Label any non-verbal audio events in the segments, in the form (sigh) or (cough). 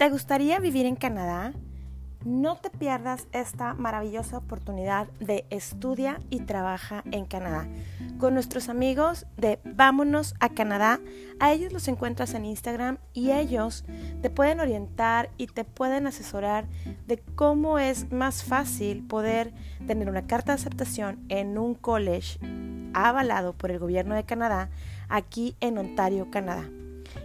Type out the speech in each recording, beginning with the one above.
¿Te gustaría vivir en Canadá? No te pierdas esta maravillosa oportunidad de estudia y trabaja en Canadá con nuestros amigos de Vámonos a Canadá. A ellos los encuentras en Instagram y ellos te pueden orientar y te pueden asesorar de cómo es más fácil poder tener una carta de aceptación en un college avalado por el gobierno de Canadá aquí en Ontario, Canadá.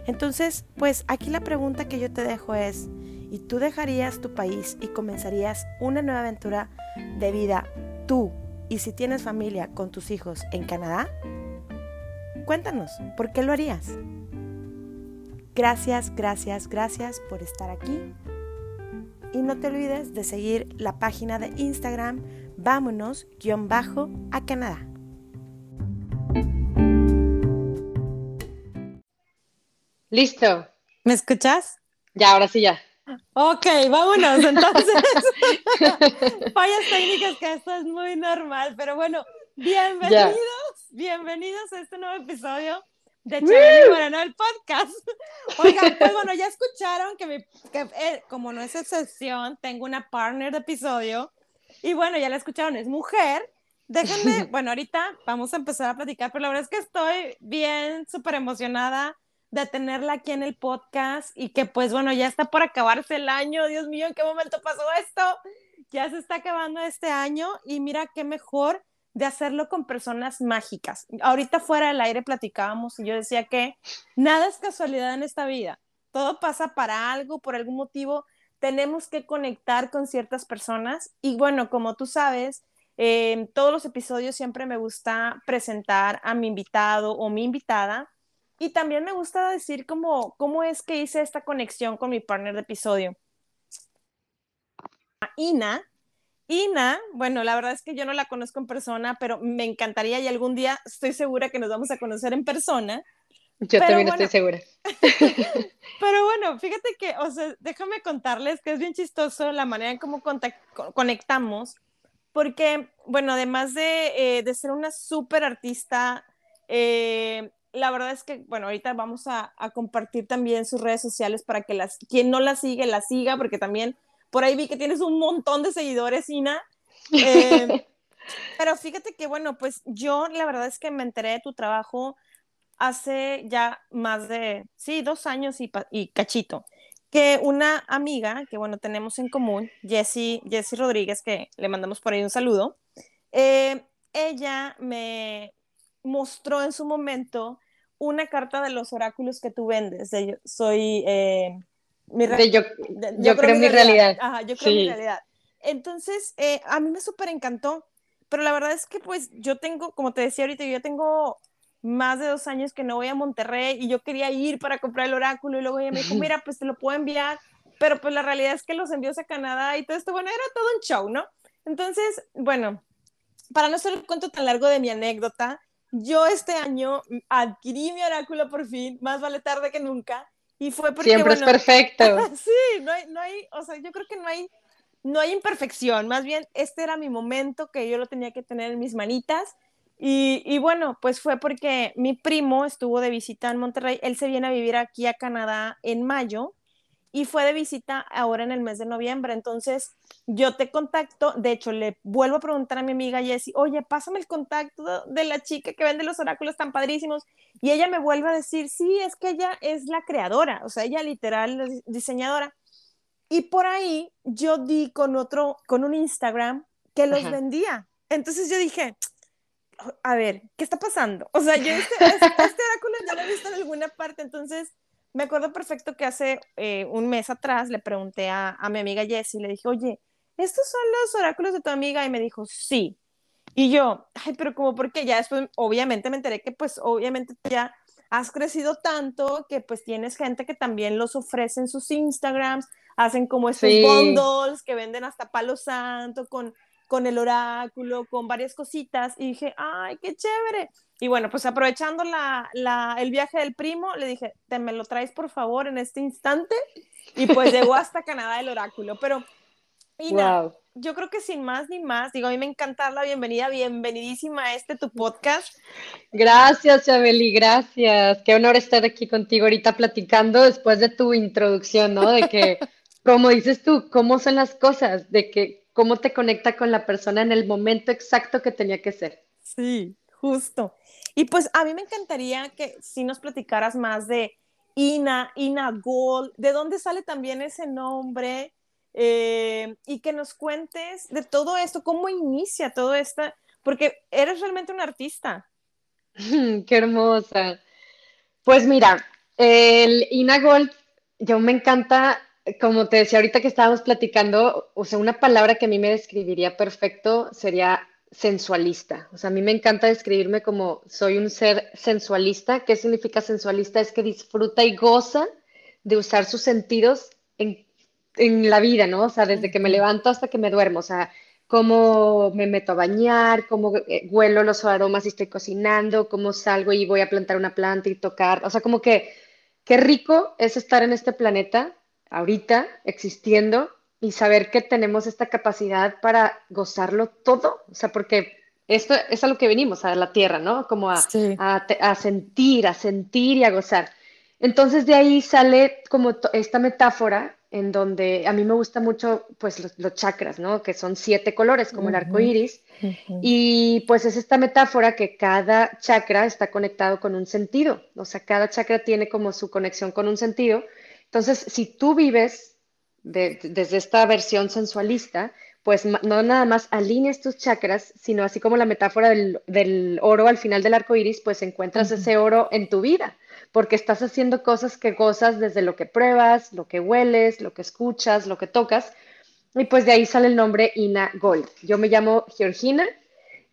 Entonces, pues aquí la pregunta que yo te dejo es, ¿y tú dejarías tu país y comenzarías una nueva aventura de vida tú y si tienes familia con tus hijos en Canadá? Cuéntanos, ¿por qué lo harías? Gracias, gracias, gracias por estar aquí. Y no te olvides de seguir la página de Instagram vámonos-a Canadá. Listo. ¿Me escuchas? Ya, ahora sí ya. Ok, vámonos entonces. (laughs) Fallas técnicas que esto es muy normal, pero bueno, bienvenidos, bienvenidos a este nuevo episodio de Chabeli Moreno, el podcast. Oigan, pues bueno, ya escucharon que, mi, que eh, como no es excepción, tengo una partner de episodio y bueno, ya la escucharon, es mujer. Déjenme, (laughs) bueno, ahorita vamos a empezar a platicar, pero la verdad es que estoy bien, súper emocionada de tenerla aquí en el podcast y que pues bueno, ya está por acabarse el año, Dios mío, ¿en qué momento pasó esto? Ya se está acabando este año y mira qué mejor de hacerlo con personas mágicas. Ahorita fuera del aire platicábamos y yo decía que nada es casualidad en esta vida, todo pasa para algo, por algún motivo, tenemos que conectar con ciertas personas y bueno, como tú sabes, en todos los episodios siempre me gusta presentar a mi invitado o mi invitada y también me gusta decir cómo, cómo es que hice esta conexión con mi partner de episodio. Ina. Ina, bueno, la verdad es que yo no la conozco en persona, pero me encantaría y algún día estoy segura que nos vamos a conocer en persona. Yo también estoy segura. (laughs) pero bueno, fíjate que, o sea, déjame contarles que es bien chistoso la manera en cómo conectamos, porque, bueno, además de, eh, de ser una súper artista, eh, la verdad es que, bueno, ahorita vamos a, compartir también sus redes sociales para que las, quien no la sigue, la siga, porque también por ahí vi que tienes un montón de seguidores, Ina. Eh, (laughs) pero fíjate que, bueno, pues yo la verdad es que me enteré de tu trabajo hace ya más de, sí, dos años y, y cachito, que una amiga que, bueno, tenemos en común, Jessie, Jessie Rodríguez, que le mandamos por ahí un saludo, eh, ella me mostró en su momento una carta de los oráculos que tú vendes. De soy. Eh, mi yo, yo, creo, mi realidad. Ajá, yo creo mi realidad. Entonces, eh, a mí me súper encantó, pero la verdad es que, pues, yo tengo, como te decía ahorita, yo tengo más de dos años que no voy a Monterrey y yo quería ir para comprar el oráculo y luego ella me dijo, mira, pues te lo puedo enviar, pero pues la realidad es que los envíos a Canadá y todo esto, bueno, era todo un show, ¿no? Entonces, bueno, para no ser el cuento tan largo de mi anécdota, yo este año adquirí mi oráculo por fin, más vale tarde que nunca, y fue porque... Siempre es perfecto. (laughs) sí, no hay, no hay, o sea, yo creo que no hay, no hay imperfección, más bien este era mi momento que yo lo tenía que tener en mis manitas, y, y bueno, pues fue porque mi primo estuvo de visita en Monterrey, él se viene a vivir aquí a Canadá en mayo, y fue de visita ahora en el mes de noviembre. Entonces, yo te contacto, de hecho, le vuelvo a preguntar a mi amiga Jessie, oye, pásame el contacto de la chica que vende los oráculos tan padrísimos. Y ella me vuelve a decir, sí, es que ella es la creadora, o sea, ella literal es diseñadora. Y por ahí yo di con otro, con un Instagram que los vendía. Entonces yo dije, a ver, ¿qué está pasando? O sea, yo este, (laughs) este, este oráculo ya lo he visto en alguna parte, entonces me acuerdo perfecto que hace eh, un mes atrás le pregunté a, a mi amiga Jessie, le dije, oye, ¿estos son los oráculos de tu amiga? Y me dijo, sí. Y yo, ay, pero como porque ya después, obviamente me enteré que pues obviamente ya has crecido tanto que pues tienes gente que también los ofrece en sus Instagrams, hacen como esos bundles que venden hasta palo santo con, con el oráculo, con varias cositas. Y dije, ay, qué chévere. Y bueno, pues aprovechando la, la, el viaje del primo, le dije, te me lo traes por favor en este instante. Y pues llegó (laughs) hasta Canadá el oráculo. Pero, Ina, yo creo que sin más ni más, digo, a mí me encanta la bienvenida, bienvenidísima a este tu podcast. Gracias, Chabeli, gracias. Qué honor estar aquí contigo ahorita platicando después de tu introducción, ¿no? De que, (laughs) como dices tú, cómo son las cosas, de que cómo te conecta con la persona en el momento exacto que tenía que ser. Sí, justo. Y pues a mí me encantaría que si nos platicaras más de Ina, Ina Gold, de dónde sale también ese nombre eh, y que nos cuentes de todo esto, cómo inicia todo esto, porque eres realmente un artista. (laughs) Qué hermosa. Pues mira, el Ina Gold, yo me encanta, como te decía ahorita que estábamos platicando, o sea, una palabra que a mí me describiría perfecto sería sensualista. O sea, a mí me encanta describirme como soy un ser sensualista. ¿Qué significa sensualista? Es que disfruta y goza de usar sus sentidos en, la vida, ¿no? O sea, desde que me levanto hasta que me duermo. O sea, cómo me meto a bañar, cómo eh, huelo los aromas y estoy cocinando, cómo salgo y voy a plantar una planta y tocar. O sea, como que qué rico es estar en este planeta ahorita, existiendo, y saber que tenemos esta capacidad para gozarlo todo, o sea, porque esto es a lo que venimos, a la tierra, ¿no? Como a, a, sentir, a sentir y a gozar. Entonces de ahí sale como esta metáfora en donde a mí me gusta mucho pues los, chakras, ¿no? Que son siete colores como el arco iris. Y pues es esta metáfora que cada chakra está conectado con un sentido, o sea, cada chakra tiene como su conexión con un sentido. Entonces, si tú vives desde esta versión sensualista, pues no nada más alineas tus chakras, sino así como la metáfora del, oro al final del arco iris, pues encuentras ese oro en tu vida, porque estás haciendo cosas que gozas desde lo que pruebas, lo que hueles, lo que escuchas, lo que tocas, y pues de ahí sale el nombre Ina Gold. Yo me llamo Georgina,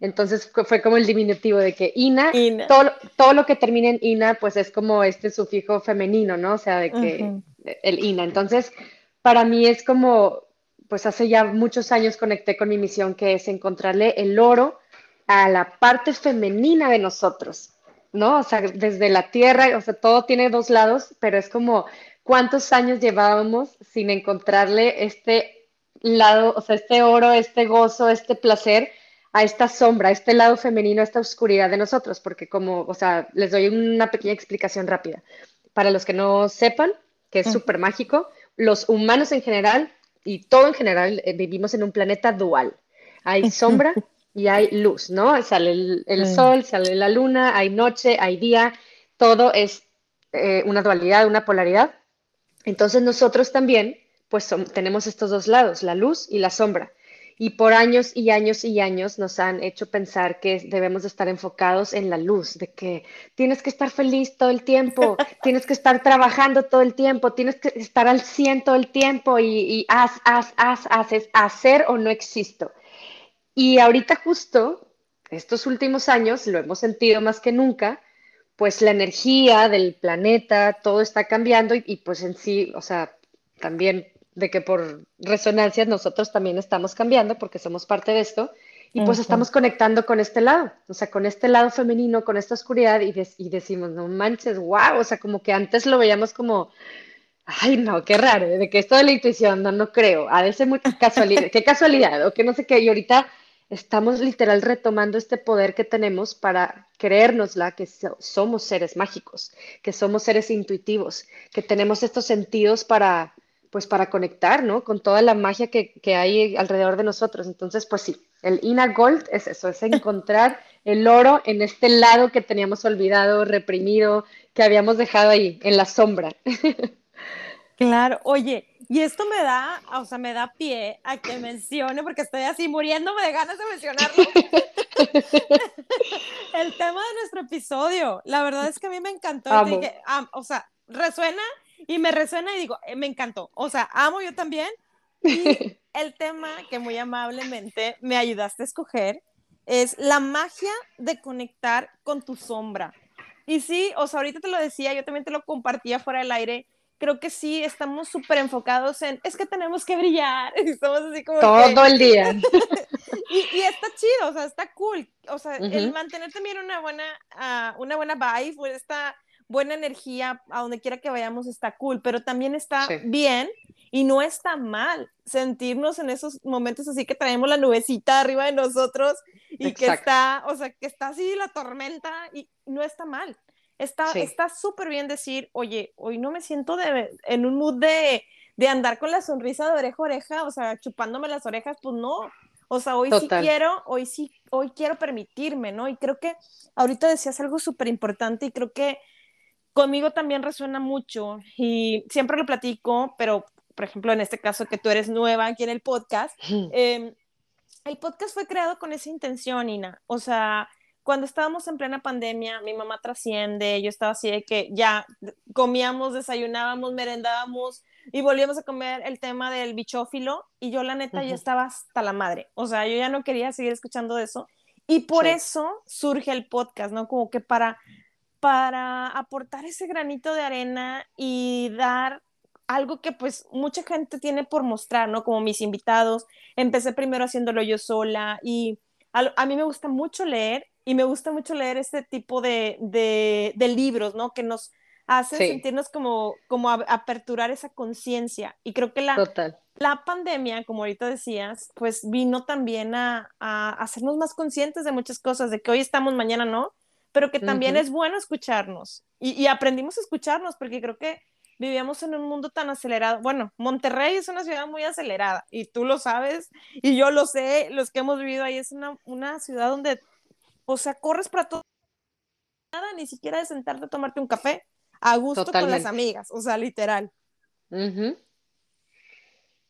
entonces fue como el diminutivo de que Ina, Todo, todo, lo que termina en Ina, pues es como este sufijo femenino, ¿no? O sea, de que el Ina. Entonces, para mí es como, pues hace ya muchos años conecté con mi misión, que es encontrarle el oro a la parte femenina de nosotros, ¿no? O sea, desde la tierra, o sea, todo tiene dos lados, pero es como cuántos años llevábamos sin encontrarle este lado, o sea, este oro, este gozo, este placer a esta sombra, a este lado femenino, a esta oscuridad de nosotros, porque como, o sea, les doy una pequeña explicación rápida. Para los que no sepan, que es súper mágico, los humanos en general y todo en general eh, vivimos en un planeta dual. Hay sombra y hay luz, ¿no? Sale el, sol, sale la luna, hay noche, hay día, todo es eh, una dualidad, una polaridad. Entonces nosotros también, pues tenemos estos dos lados, la luz y la sombra y por años y años y años nos han hecho pensar que debemos estar enfocados en la luz, de que tienes que estar feliz todo el tiempo, (laughs) tienes que estar trabajando todo el tiempo, tienes que estar al 100 todo el tiempo y, y haz, haz, haz, haces, hacer o no existo. Y ahorita justo, estos últimos años, lo hemos sentido más que nunca, pues la energía del planeta, todo está cambiando y, y pues en sí, o sea, también de que por resonancias nosotros también estamos cambiando porque somos parte de esto y pues estamos conectando con este lado, o sea, con este lado femenino, con esta oscuridad y, y decimos, no manches, wow, o sea, como que antes lo veíamos como, ay, no, qué raro, de que esto de la intuición, no, no creo, de ser muy casualidad, qué casualidad, o que no sé qué, y ahorita estamos literal retomando este poder que tenemos para creérnosla que somos seres mágicos, que somos seres intuitivos, que tenemos estos sentidos para pues para conectar, ¿no? Con toda la magia que, hay alrededor de nosotros. Entonces, pues sí, el Inner Gold es eso, es encontrar (laughs) el oro en este lado que teníamos olvidado, reprimido, que habíamos dejado ahí, en la sombra. (laughs) Claro, oye, y esto me da, o sea, me da pie a que mencione, porque estoy así muriéndome de ganas de mencionarlo. (laughs) el tema de nuestro episodio, la verdad es que a mí me encantó. o sea, resuena y me resuena y digo, eh, me encantó. O sea, amo yo también. Y (laughs) el tema que muy amablemente me ayudaste a escoger es la magia de conectar con tu sombra. Y sí, o sea, ahorita te lo decía, yo también te lo compartía fuera del aire. Creo que sí, estamos súper enfocados en, es que tenemos que brillar. (laughs) Estamos así como. Todo el día. (laughs) y, está chido, o sea, está cool. O sea, el mantener también una buena, uh, una buena vibe, esta buena energía a donde quiera que vayamos está cool, pero también está bien y no está mal sentirnos en esos momentos así que traemos la nubecita arriba de nosotros y que está, o sea, que está así la tormenta y no está mal. Está súper bien decir, oye, hoy no me siento de, en un mood de, de, andar con la sonrisa de oreja a oreja, o sea, chupándome las orejas, pues no. O sea, hoy sí quiero, hoy sí, hoy quiero permitirme, ¿no? Y creo que ahorita decías algo súper importante y creo que conmigo también resuena mucho y siempre lo platico, pero por ejemplo, en este caso que tú eres nueva aquí en el podcast, eh, el podcast fue creado con esa intención, Ina. O sea, cuando estábamos en plena pandemia, mi mamá trasciende, yo estaba así de que ya comíamos, desayunábamos, merendábamos y volvíamos a comer el tema del bichófilo y yo la neta ya estaba hasta la madre, o sea, yo ya no quería seguir escuchando eso y por eso surge el podcast, ¿no? Como que para para aportar ese granito de arena y dar algo que pues mucha gente tiene por mostrar, ¿no? Como mis invitados, empecé primero haciéndolo yo sola y a, mí me gusta mucho leer y me gusta mucho leer este tipo de, de, libros, ¿no? Que nos hacen sentirnos como, como aperturar esa conciencia. Y creo que la, la pandemia, como ahorita decías, pues vino también a, a, hacernos más conscientes de muchas cosas, de que hoy estamos, mañana no, pero que también es bueno escucharnos. Y, y, aprendimos a escucharnos, porque creo que vivíamos en un mundo tan acelerado. Bueno, Monterrey es una ciudad muy acelerada, y tú lo sabes, y yo lo sé, los que hemos vivido ahí, es una, una ciudad donde o sea, corres para todo, nada, ni siquiera de sentarte a tomarte un café a gusto con las amigas, o sea, literal.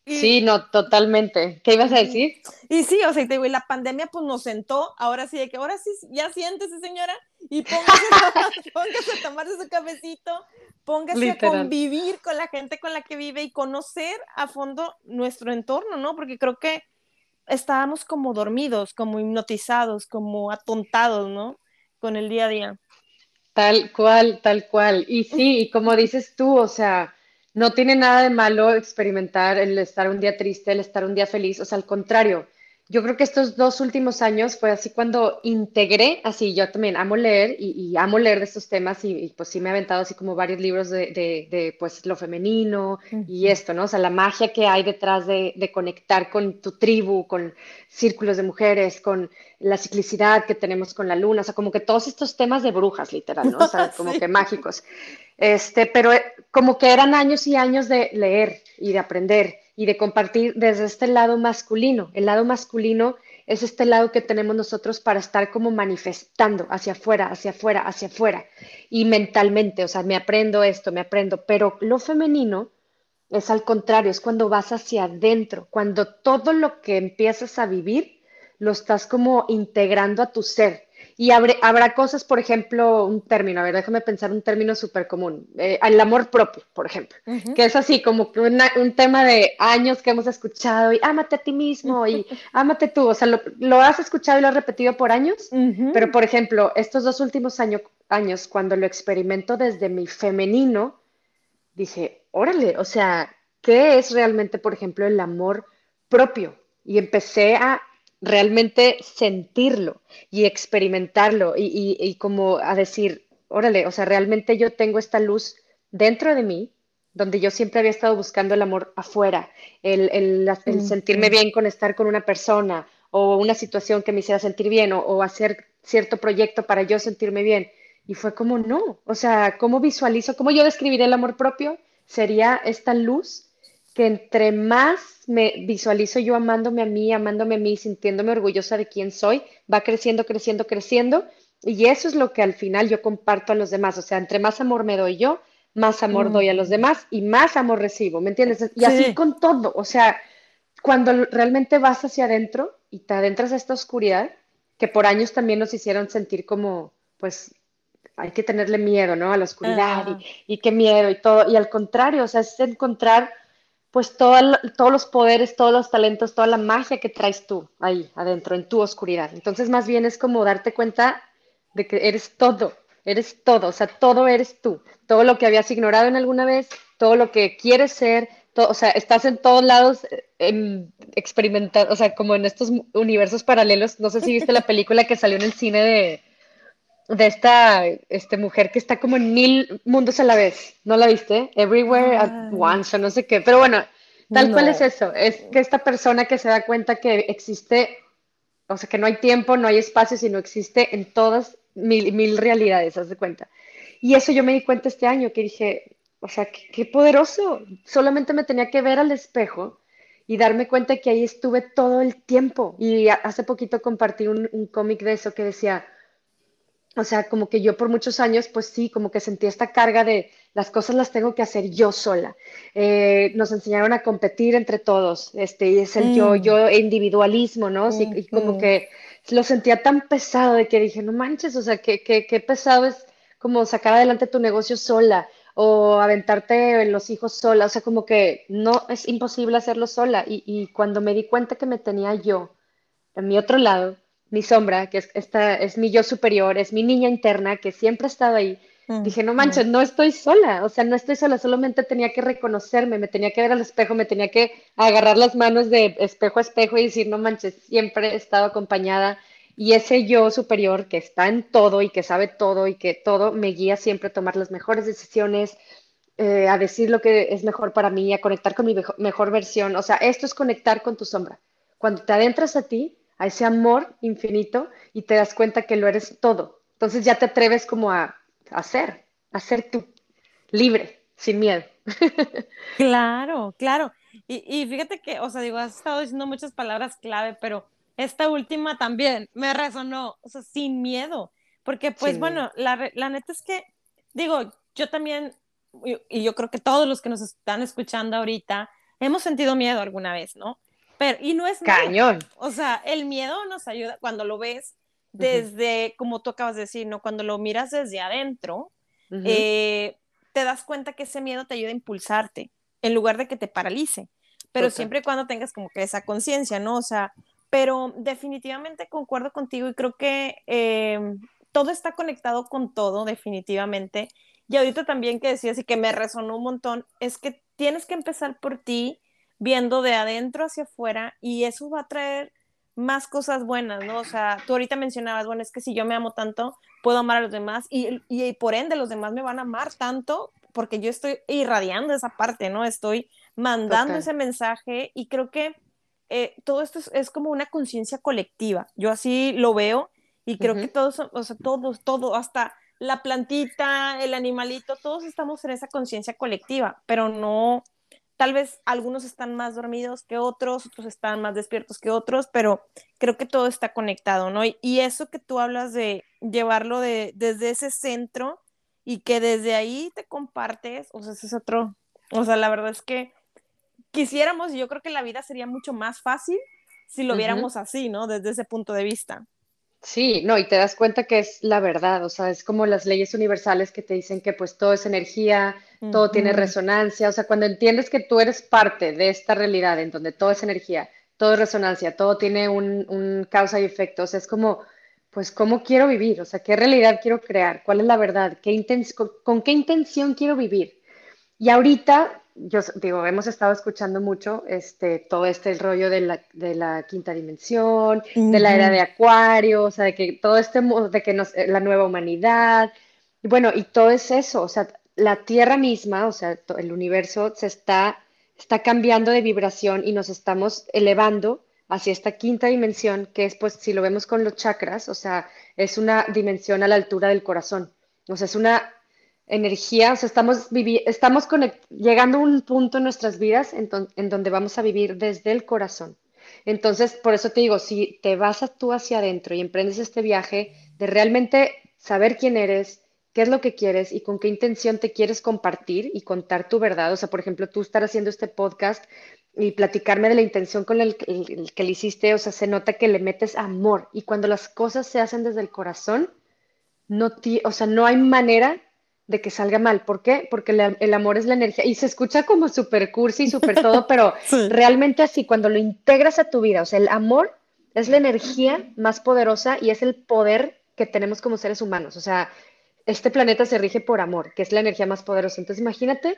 Sí, no, totalmente. ¿Qué ibas a decir? Y sí, o sea, te digo, y la pandemia pues nos sentó, ahora sí, de que ahora sí, ya siéntese señora, y póngase, (laughs) póngase a tomar su cafecito, póngase a convivir con la gente con la que vive y conocer a fondo nuestro entorno, ¿no? Porque creo que estábamos como dormidos, como hipnotizados, como atontados, ¿no? Con el día a día. Tal cual, tal cual. Y sí, y como dices tú, o sea, no tiene nada de malo experimentar el estar un día triste, el estar un día feliz, o sea, al contrario, yo creo que estos dos últimos años fue así cuando integré, así yo también amo leer y, amo leer de estos temas y, pues sí me he aventado así como varios libros de, de, pues lo femenino y esto, ¿no? O sea, la magia que hay detrás de, de, conectar con tu tribu, con círculos de mujeres, con la ciclicidad que tenemos con la luna, o sea, como que todos estos temas de brujas, literal, ¿no? O sea, (laughs) como que mágicos. Este, pero eh, como que eran años y años de leer y de aprender y de compartir desde este lado masculino. El lado masculino es este lado que tenemos nosotros para estar como manifestando hacia afuera, hacia afuera, hacia afuera. Y mentalmente, o sea, me aprendo esto, me aprendo, pero lo femenino es al contrario, es cuando vas hacia adentro, cuando todo lo que empiezas a vivir lo estás como integrando a tu ser y habrá cosas, por ejemplo, un término, a ver, déjame pensar un término súper común, eh, el amor propio, por ejemplo, que es así como un tema de años que hemos escuchado y ámate a ti mismo y (laughs) ámate tú, o sea, lo, has escuchado y lo has repetido por años, pero por ejemplo, estos dos últimos años, años, cuando lo experimento desde mi femenino, dije, órale, o sea, ¿qué es realmente, por ejemplo, el amor propio? Y empecé a realmente sentirlo y experimentarlo y, como a decir, órale, o sea, realmente yo tengo esta luz dentro de mí, donde yo siempre había estado buscando el amor afuera, el, sentirme bien con estar con una persona o una situación que me hiciera sentir bien o, hacer cierto proyecto para yo sentirme bien. Y fue como, no, o sea, ¿cómo visualizo, cómo yo describiré el amor propio? Sería esta luz que entre más me visualizo yo amándome a mí, amándome a mí, sintiéndome orgullosa de quién soy, va creciendo, creciendo, creciendo. Y eso es lo que al final yo comparto a los demás. O sea, entre más amor me doy yo, más amor doy a los mm. demás y más amor recibo, ¿me entiendes? Y así con todo. O sea, cuando realmente vas hacia adentro y te adentras a esta oscuridad, que por años también nos hicieron sentir como, pues, hay que tenerle miedo, ¿no? A la oscuridad y, y qué miedo y todo. Y al contrario, o sea, es encontrar pues todos los poderes, todos los talentos, toda la magia que traes tú ahí adentro, en tu oscuridad. Entonces, más bien es como darte cuenta de que eres todo, eres todo, o sea, todo eres tú. Todo lo que habías ignorado en alguna vez, todo lo que quieres ser, todo, o sea, estás en todos lados eh, experimentando, o sea, como en estos universos paralelos. No sé si viste la película que salió en el cine de de esta este, mujer que está como en mil mundos a la vez. ¿No la viste? Everywhere at once o no sé qué. Pero bueno, tal cual es eso. Es que esta persona que se da cuenta que existe, o sea, que no hay tiempo, no hay espacio, sino existe en todas mil, mil realidades, haz de cuenta. Y eso yo me di cuenta este año, que dije, o sea, qué, poderoso. Solamente me tenía que ver al espejo y darme cuenta que ahí estuve todo el tiempo. Y hace poquito compartí un, un cómic de eso que decía, o sea, como que yo por muchos años, pues sí, como que sentí esta carga de las cosas las tengo que hacer yo sola. Eh, nos enseñaron a competir entre todos, este, y es el yo, mm. yo individualismo, ¿no? Sí, y como que lo sentía tan pesado de que dije, no manches, o sea, qué, qué, qué pesado es como sacar adelante tu negocio sola o aventarte en los hijos sola, o sea, como que no, es imposible hacerlo sola. Y, y cuando me di cuenta que me tenía yo, en mi otro lado, mi sombra, que es, esta, es mi yo superior, es mi niña interna que siempre ha estado ahí. Mm, Dije, no manches, no estoy sola, o sea, no estoy sola, solamente tenía que reconocerme, me tenía que ver al espejo, me tenía que agarrar las manos de espejo a espejo y decir, no manches, siempre he estado acompañada y ese yo superior que está en todo y que sabe todo y que todo me guía siempre a tomar las mejores decisiones, eh, a decir lo que es mejor para mí, a conectar con mi mejor versión. O sea, esto es conectar con tu sombra. Cuando te adentras a ti, a ese amor infinito y te das cuenta que lo eres todo. Entonces ya te atreves como a, hacer, a ser tú, libre, sin miedo. (laughs) Claro, claro. Y, fíjate que, o sea, digo, has estado diciendo muchas palabras clave, pero esta última también me resonó, o sea, sin miedo, porque pues bueno, la, la neta es que, digo, yo también, y yo creo que todos los que nos están escuchando ahorita, hemos sentido miedo alguna vez, ¿no? Pero, y no es cañón. O sea, el miedo nos ayuda cuando lo ves desde, como tú acabas de decir, ¿no? Cuando lo miras desde adentro, eh, te das cuenta que ese miedo te ayuda a impulsarte en lugar de que te paralice. Pero siempre y cuando tengas como que esa conciencia, ¿no? O sea, pero definitivamente concuerdo contigo y creo que eh, todo está conectado con todo, definitivamente. Y ahorita también que decías y que me resonó un montón, es que tienes que empezar por ti viendo de adentro hacia afuera y eso va a traer más cosas buenas, ¿no? O sea, tú ahorita mencionabas, bueno, es que si yo me amo tanto, puedo amar a los demás y, y, por ende los demás me van a amar tanto porque yo estoy irradiando esa parte, ¿no? Estoy mandando ese mensaje y creo que eh, todo esto es, como una conciencia colectiva. Yo así lo veo y creo que todos, o sea, todos, todo, hasta la plantita, el animalito, todos estamos en esa conciencia colectiva, pero no, tal vez algunos están más dormidos que otros, otros están más despiertos que otros, pero creo que todo está conectado, ¿no? Y, eso que tú hablas de llevarlo de, desde ese centro y que desde ahí te compartes, o sea, ese es otro, o sea, la verdad es que quisiéramos, y yo creo que la vida sería mucho más fácil si lo viéramos así, ¿no? Desde ese punto de vista. Sí, no, y te das cuenta que es la verdad, o sea, es como las leyes universales que te dicen que pues todo es energía, todo tiene resonancia, o sea, cuando entiendes que tú eres parte de esta realidad en donde todo es energía, todo es resonancia, todo tiene un, causa y efecto, o sea, es como, pues, ¿cómo quiero vivir? O sea, ¿qué realidad quiero crear? ¿Cuál es la verdad? ¿Qué con, qué intención quiero vivir? Y ahorita, yo digo, hemos estado escuchando mucho este, todo este rollo de la, de la quinta dimensión, de la era de Acuario, o sea, de que todo este, de que nos, la nueva humanidad, y bueno, y todo es eso, o sea, la Tierra misma, o sea, el universo se está, está cambiando de vibración y nos estamos elevando hacia esta quinta dimensión, que es, pues, si lo vemos con los chakras, o sea, es una dimensión a la altura del corazón. O sea, es una energía, o sea, estamos, estamos llegando a un punto en nuestras vidas en, en, donde vamos a vivir desde el corazón. Entonces, por eso te digo, si te vas a tú hacia adentro y emprendes este viaje de realmente saber quién eres, qué es lo que quieres y con qué intención te quieres compartir y contar tu verdad. O sea, por ejemplo, tú estar haciendo este podcast y platicarme de la intención con el, que le hiciste, o sea, se nota que le metes amor y cuando las cosas se hacen desde el corazón, no o sea, no hay manera de que salga mal. ¿Por qué? Porque el amor es la energía y se escucha como super cursi y super todo, (laughs) pero realmente así, cuando lo integras a tu vida, o sea, el amor es la energía más poderosa y es el poder que tenemos como seres humanos. O sea, este planeta se rige por amor, que es la energía más poderosa. Entonces imagínate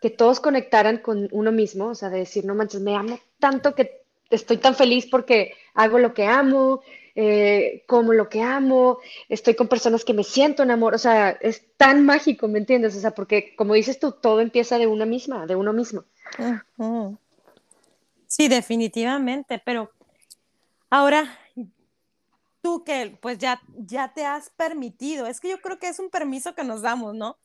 que todos conectaran con uno mismo, o sea, de decir, no manches, me amo tanto que estoy tan feliz porque hago lo que amo, eh, como lo que amo, estoy con personas que me siento en amor, o sea, es tan mágico, ¿me entiendes? O sea, porque como dices tú, todo empieza de una misma, de uno mismo. Sí, definitivamente, pero ahora tú que pues ya, ya te has permitido, es que yo creo que es un permiso que nos damos, ¿no?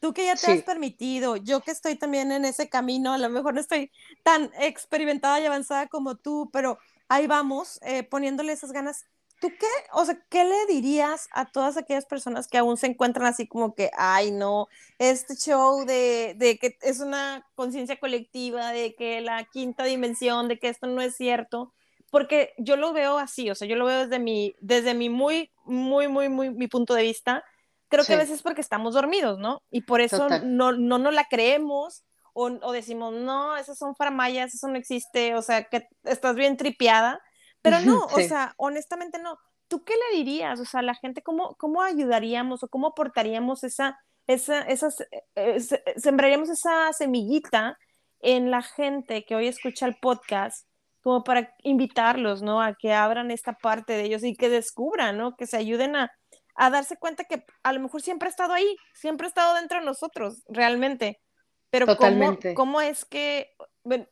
Tú que ya te has permitido, yo que estoy también en ese camino, a lo mejor no estoy tan experimentada y avanzada como tú, pero ahí vamos, eh, poniéndole esas ganas. ¿Tú qué, o sea, qué le dirías a todas aquellas personas que aún se encuentran así como que, ay, no, este show de, de que es una conciencia colectiva, de que la quinta dimensión, de que esto no es cierto? Porque yo lo veo así, o sea, yo lo veo desde mi, desde mi muy, muy, muy, muy, mi punto de vista. Creo que a veces es porque estamos dormidos, ¿no? Y por eso no, no nos la creemos o, o, decimos, no, esas son farmayas, eso no existe, o sea, que estás bien tripeada pero no, o sea, honestamente no. ¿Tú qué le dirías? O sea, la gente, ¿cómo, cómo ayudaríamos o cómo aportaríamos esa, esa, esas, eh, eh, sembraríamos esa semillita en la gente que hoy escucha el podcast, como para invitarlos, ¿no? A que abran esta parte de ellos y que descubran, ¿no? Que se ayuden a, a darse cuenta que a lo mejor siempre ha estado ahí, siempre ha estado dentro de nosotros, realmente. Pero ¿cómo, ¿cómo, es que,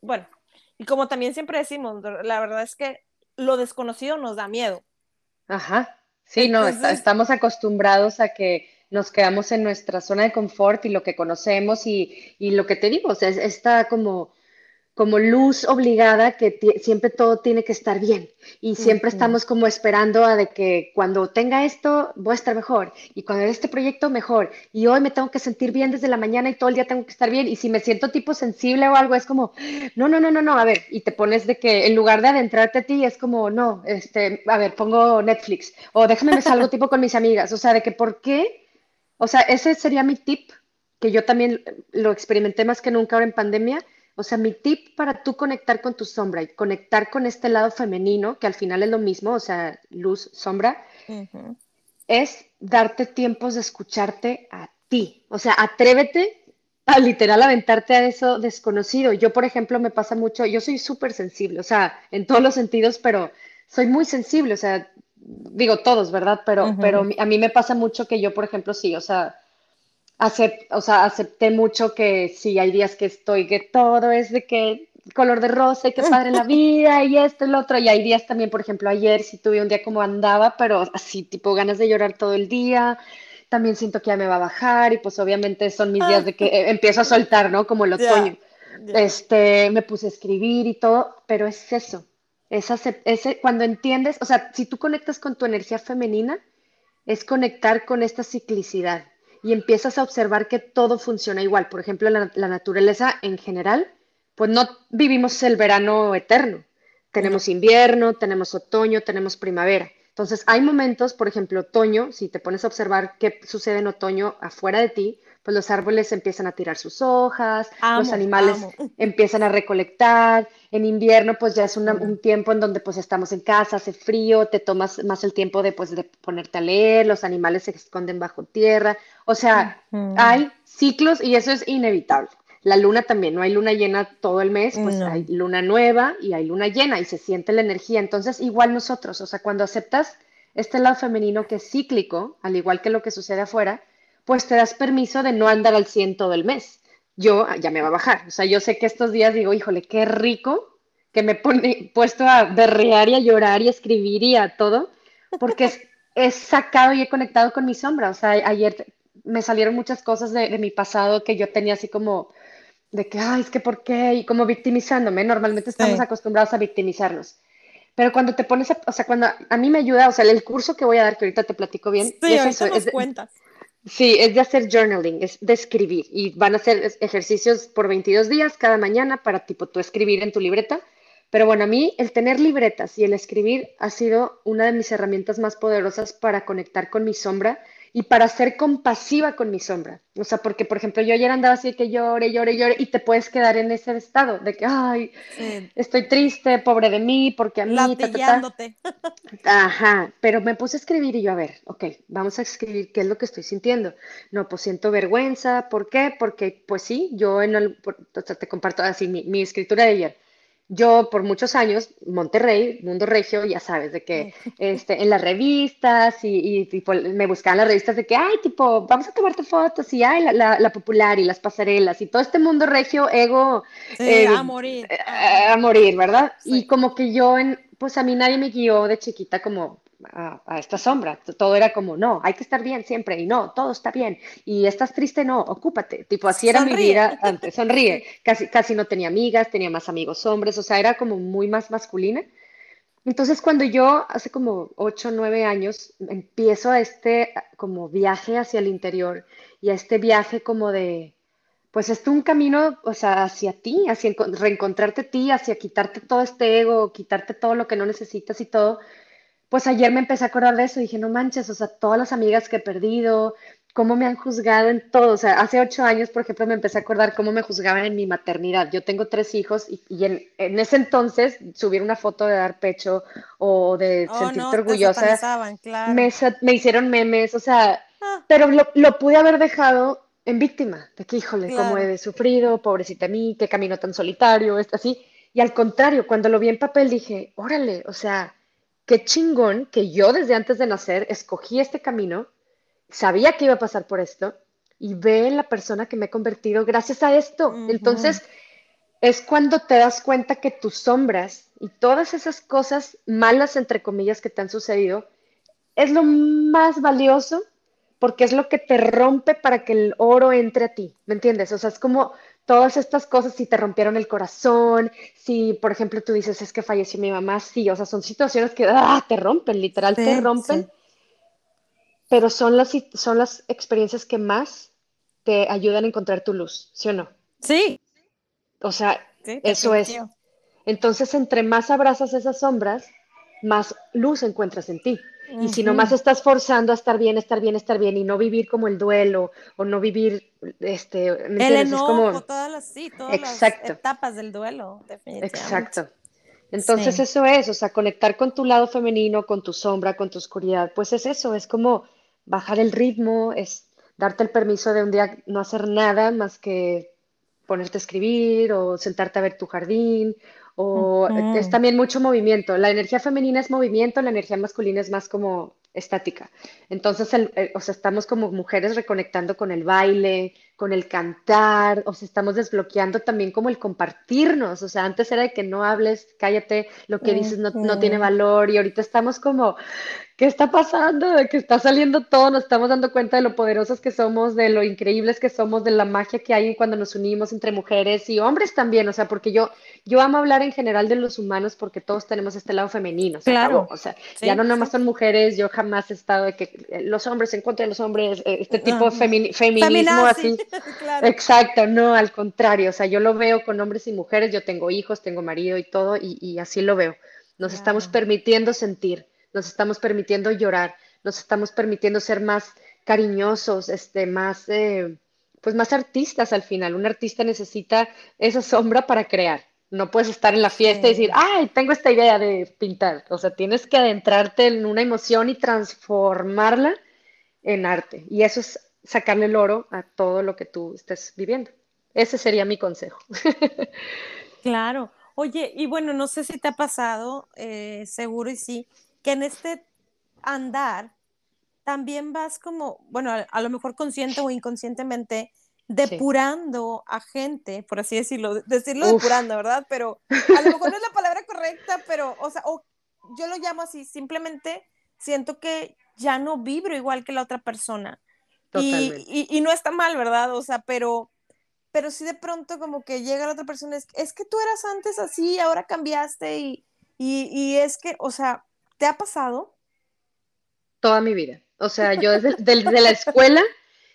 bueno, y como también siempre decimos, la verdad es que lo desconocido nos da miedo. Ajá, sí, no, estamos acostumbrados a que nos quedamos en nuestra zona de confort y lo que conocemos y, y lo que te digo, o sea, está como como luz obligada que siempre todo tiene que estar bien. Y siempre estamos como esperando a de que cuando tenga esto voy a estar mejor. Y cuando este proyecto mejor. Y hoy me tengo que sentir bien desde la mañana y todo el día tengo que estar bien. Y si me siento tipo sensible o algo es como no no no no no. A ver y te pones de que en lugar de adentrarte a ti es como no este a ver pongo Netflix. O déjame me salgo (laughs) tipo con mis amigas. O sea de que por qué o sea ese sería mi tip que yo también lo experimenté más que nunca ahora en pandemia o sea, mi tip para tú conectar con tu sombra y conectar con este lado femenino, que al final es lo mismo, o sea, luz, sombra, es darte tiempos de escucharte a ti. O sea, atrévete a literal aventarte a eso desconocido. Yo, por ejemplo, me pasa mucho, yo soy súper sensible, o sea, en todos los sentidos, pero soy muy sensible, o sea, digo todos, ¿verdad? Pero, pero a mí me pasa mucho que yo, por ejemplo, sí, o sea, o sea, acepté mucho que sí, hay días que estoy, que todo es de que color de rosa y que padre la vida y esto y lo otro. Y hay días también, por ejemplo, ayer sí tuve un día como andaba, pero así, tipo ganas de llorar todo el día. También siento que ya me va a bajar y pues obviamente son mis días de que eh, empiezo a soltar, ¿no? Como el otoño. Este, me puse a escribir y todo, pero es eso. Es ese, cuando entiendes, o sea, si tú conectas con tu energía femenina, es conectar con esta ciclicidad y empiezas a observar que todo funciona igual. Por ejemplo, la, naturaleza en general, pues no vivimos el verano eterno. Tenemos invierno, tenemos otoño, tenemos primavera. Entonces, hay momentos, por ejemplo, otoño, si te pones a observar qué sucede en otoño afuera de ti, pues los árboles empiezan a tirar sus hojas, los animales (laughs) empiezan a recolectar, en invierno pues ya es un tiempo en donde pues estamos en casa, hace frío, te tomas más el tiempo de, pues, de ponerte a leer, los animales se esconden bajo tierra, o sea, hay ciclos y eso es inevitable. La luna también, no hay luna llena todo el mes, pues hay luna nueva y hay luna llena y se siente la energía. Entonces, igual nosotros, o sea, cuando aceptas este lado femenino que es cíclico, al igual que lo que sucede afuera, pues te das permiso de no andar al 100 todo el mes. Yo ah, ya me va a bajar. O sea, yo sé que estos días digo, híjole, qué rico que me pone (laughs) puesto a berrear y a llorar y a escribir y a todo, porque (laughs) he sacado y he conectado con mi sombra. O sea, ayer me salieron muchas cosas de, mi pasado que yo tenía así como de que, ay, es que por qué, y como victimizándome. Normalmente estamos acostumbrados a victimizarnos. Pero cuando te pones, a, o sea, cuando a mí me ayuda, o sea, el curso que voy a dar, que ahorita te platico bien, sí, es eso, nos cuentas. Sí, es de hacer journaling, es de escribir y van a hacer ejercicios por 22 días cada mañana para tipo tú escribir en tu libreta. Pero bueno, a mí el tener libretas y el escribir ha sido una de mis herramientas más poderosas para conectar con mi sombra y para ser compasiva con mi sombra. O sea, porque, por ejemplo, yo ayer andaba así que llore, llore, llore, y te puedes quedar en ese estado de que, ay, estoy triste, pobre de mí, porque a mí... Latillándote. (laughs) Ajá, pero me puse a escribir y yo, a ver, ok, vamos a escribir qué es lo que estoy sintiendo. No, pues siento vergüenza, ¿por qué? Porque, pues sí, yo en el, o sea, te comparto así mi, mi escritura de ayer yo por muchos años, Monterrey, Mundo Regio, ya sabes, de que (laughs) este, en las revistas y, y tipo, me buscaban las revistas de que, ay, tipo, vamos a tomarte fotos y, ay, la, la, popular y las pasarelas y todo este mundo regio, ego. Eh, a morir. Eh, a, morir, ¿verdad? Y como que yo, en, pues a mí nadie me guió de chiquita como a, esta sombra. Todo era como, no, hay que estar bien siempre y no, todo está bien. Y estás triste, no, ocúpate. Tipo, así era mi vida antes. Sonríe. Casi, casi no tenía amigas, tenía más amigos hombres, o sea, era como muy más masculina. Entonces, cuando yo hace como 8 o 9 años empiezo a este como viaje hacia el interior y a este viaje como de, pues es un camino, o sea, hacia ti, hacia reencontrarte a ti, hacia quitarte todo este ego, quitarte todo lo que no necesitas y todo, pues ayer me empecé a acordar de eso, dije, no manches, o sea, todas las amigas que he perdido, cómo me han juzgado en todo, o sea, hace ocho años, por ejemplo, me empecé a acordar cómo me juzgaban en mi maternidad. Yo tengo tres hijos y, en, ese entonces subir una foto de dar pecho o de oh, sentirte orgullosa, claro. me, hicieron memes, o sea, ah. pero lo, pude haber dejado en víctima, de que, híjole, cómo he sufrido, pobrecita mí, qué camino tan solitario, así. Y al contrario, cuando lo vi en papel dije, órale, o sea, qué chingón que yo desde antes de nacer escogí este camino, sabía que iba a pasar por esto y ve en la persona que me he convertido gracias a esto. Entonces, es cuando te das cuenta que tus sombras y todas esas cosas malas, entre comillas, que te han sucedido, es lo más valioso porque es lo que te rompe para que el oro entre a ti, ¿me entiendes? O sea, es como todas estas cosas, si te rompieron el corazón, si, por ejemplo, tú dices, es que falleció mi mamá, sí, o sea, son situaciones que ¡ah! te rompen, literal, te rompen, pero son las, son las experiencias que más te ayudan a encontrar tu luz, ¿sí o no? Sí. O sea, eso es. Entonces, entre más abrazas esas sombras, más luz encuentras en ti. Y si nomás estás forzando a estar bien, estar bien, estar bien y no vivir como el duelo o no vivir, este, ¿me el enojo, como... todas las, sí, todas las etapas del duelo, definitivamente. Exacto. Entonces eso es, o sea, conectar con tu lado femenino, con tu sombra, con tu oscuridad, pues es eso, es como bajar el ritmo, es darte el permiso de un día no hacer nada más que ponerte a escribir o sentarte a ver tu jardín o es también mucho movimiento. La energía femenina es movimiento, la energía masculina es más como estática. Entonces, o sea, estamos como mujeres reconectando con el baile, con el cantar, o sea, estamos desbloqueando también como el compartirnos. O sea, antes era de que no hables, cállate, lo que dices no, no tiene valor, y ahorita estamos como ¿qué está pasando? De que está saliendo todo, nos estamos dando cuenta de lo poderosos que somos, de lo increíbles que somos, de la magia que hay cuando nos unimos entre mujeres y hombres también, o sea, porque yo, yo amo hablar en general de los humanos porque todos tenemos este lado femenino, claro. o sea, ya no nomás son mujeres, yo jamás he estado de que eh, los hombres se encuentran los hombres, eh, este tipo de feminismo así. (laughs) Exacto, no, al contrario, o sea, yo lo veo con hombres y mujeres, yo tengo hijos, tengo marido y todo, y, así lo veo. Nos estamos permitiendo sentir nos estamos permitiendo llorar, nos estamos permitiendo ser más cariñosos, este, más, eh, pues más artistas al final. Un artista necesita esa sombra para crear. No puedes estar en la fiesta y decir, ay, tengo esta idea de pintar. O sea, tienes que adentrarte en una emoción y transformarla en arte. Y eso es sacarle el oro a todo lo que tú estés viviendo. Ese sería mi consejo. (laughs) Claro. Oye, y bueno, no sé si te ha pasado, eh, seguro y sí, que en este andar también vas como, bueno, a, lo mejor consciente o inconscientemente, depurando a gente, por así decirlo, decirlo depurando, ¿verdad? Pero a lo mejor no es la palabra correcta, pero, o sea, o yo lo llamo así, simplemente siento que ya no vibro igual que la otra persona. Y, y, no está mal, ¿verdad? O sea, pero, pero sí de pronto como que llega la otra persona, es, es que tú eras antes así, ahora cambiaste y, y es que, o sea, ¿Te ha pasado? Toda mi vida. O sea, yo desde, la escuela,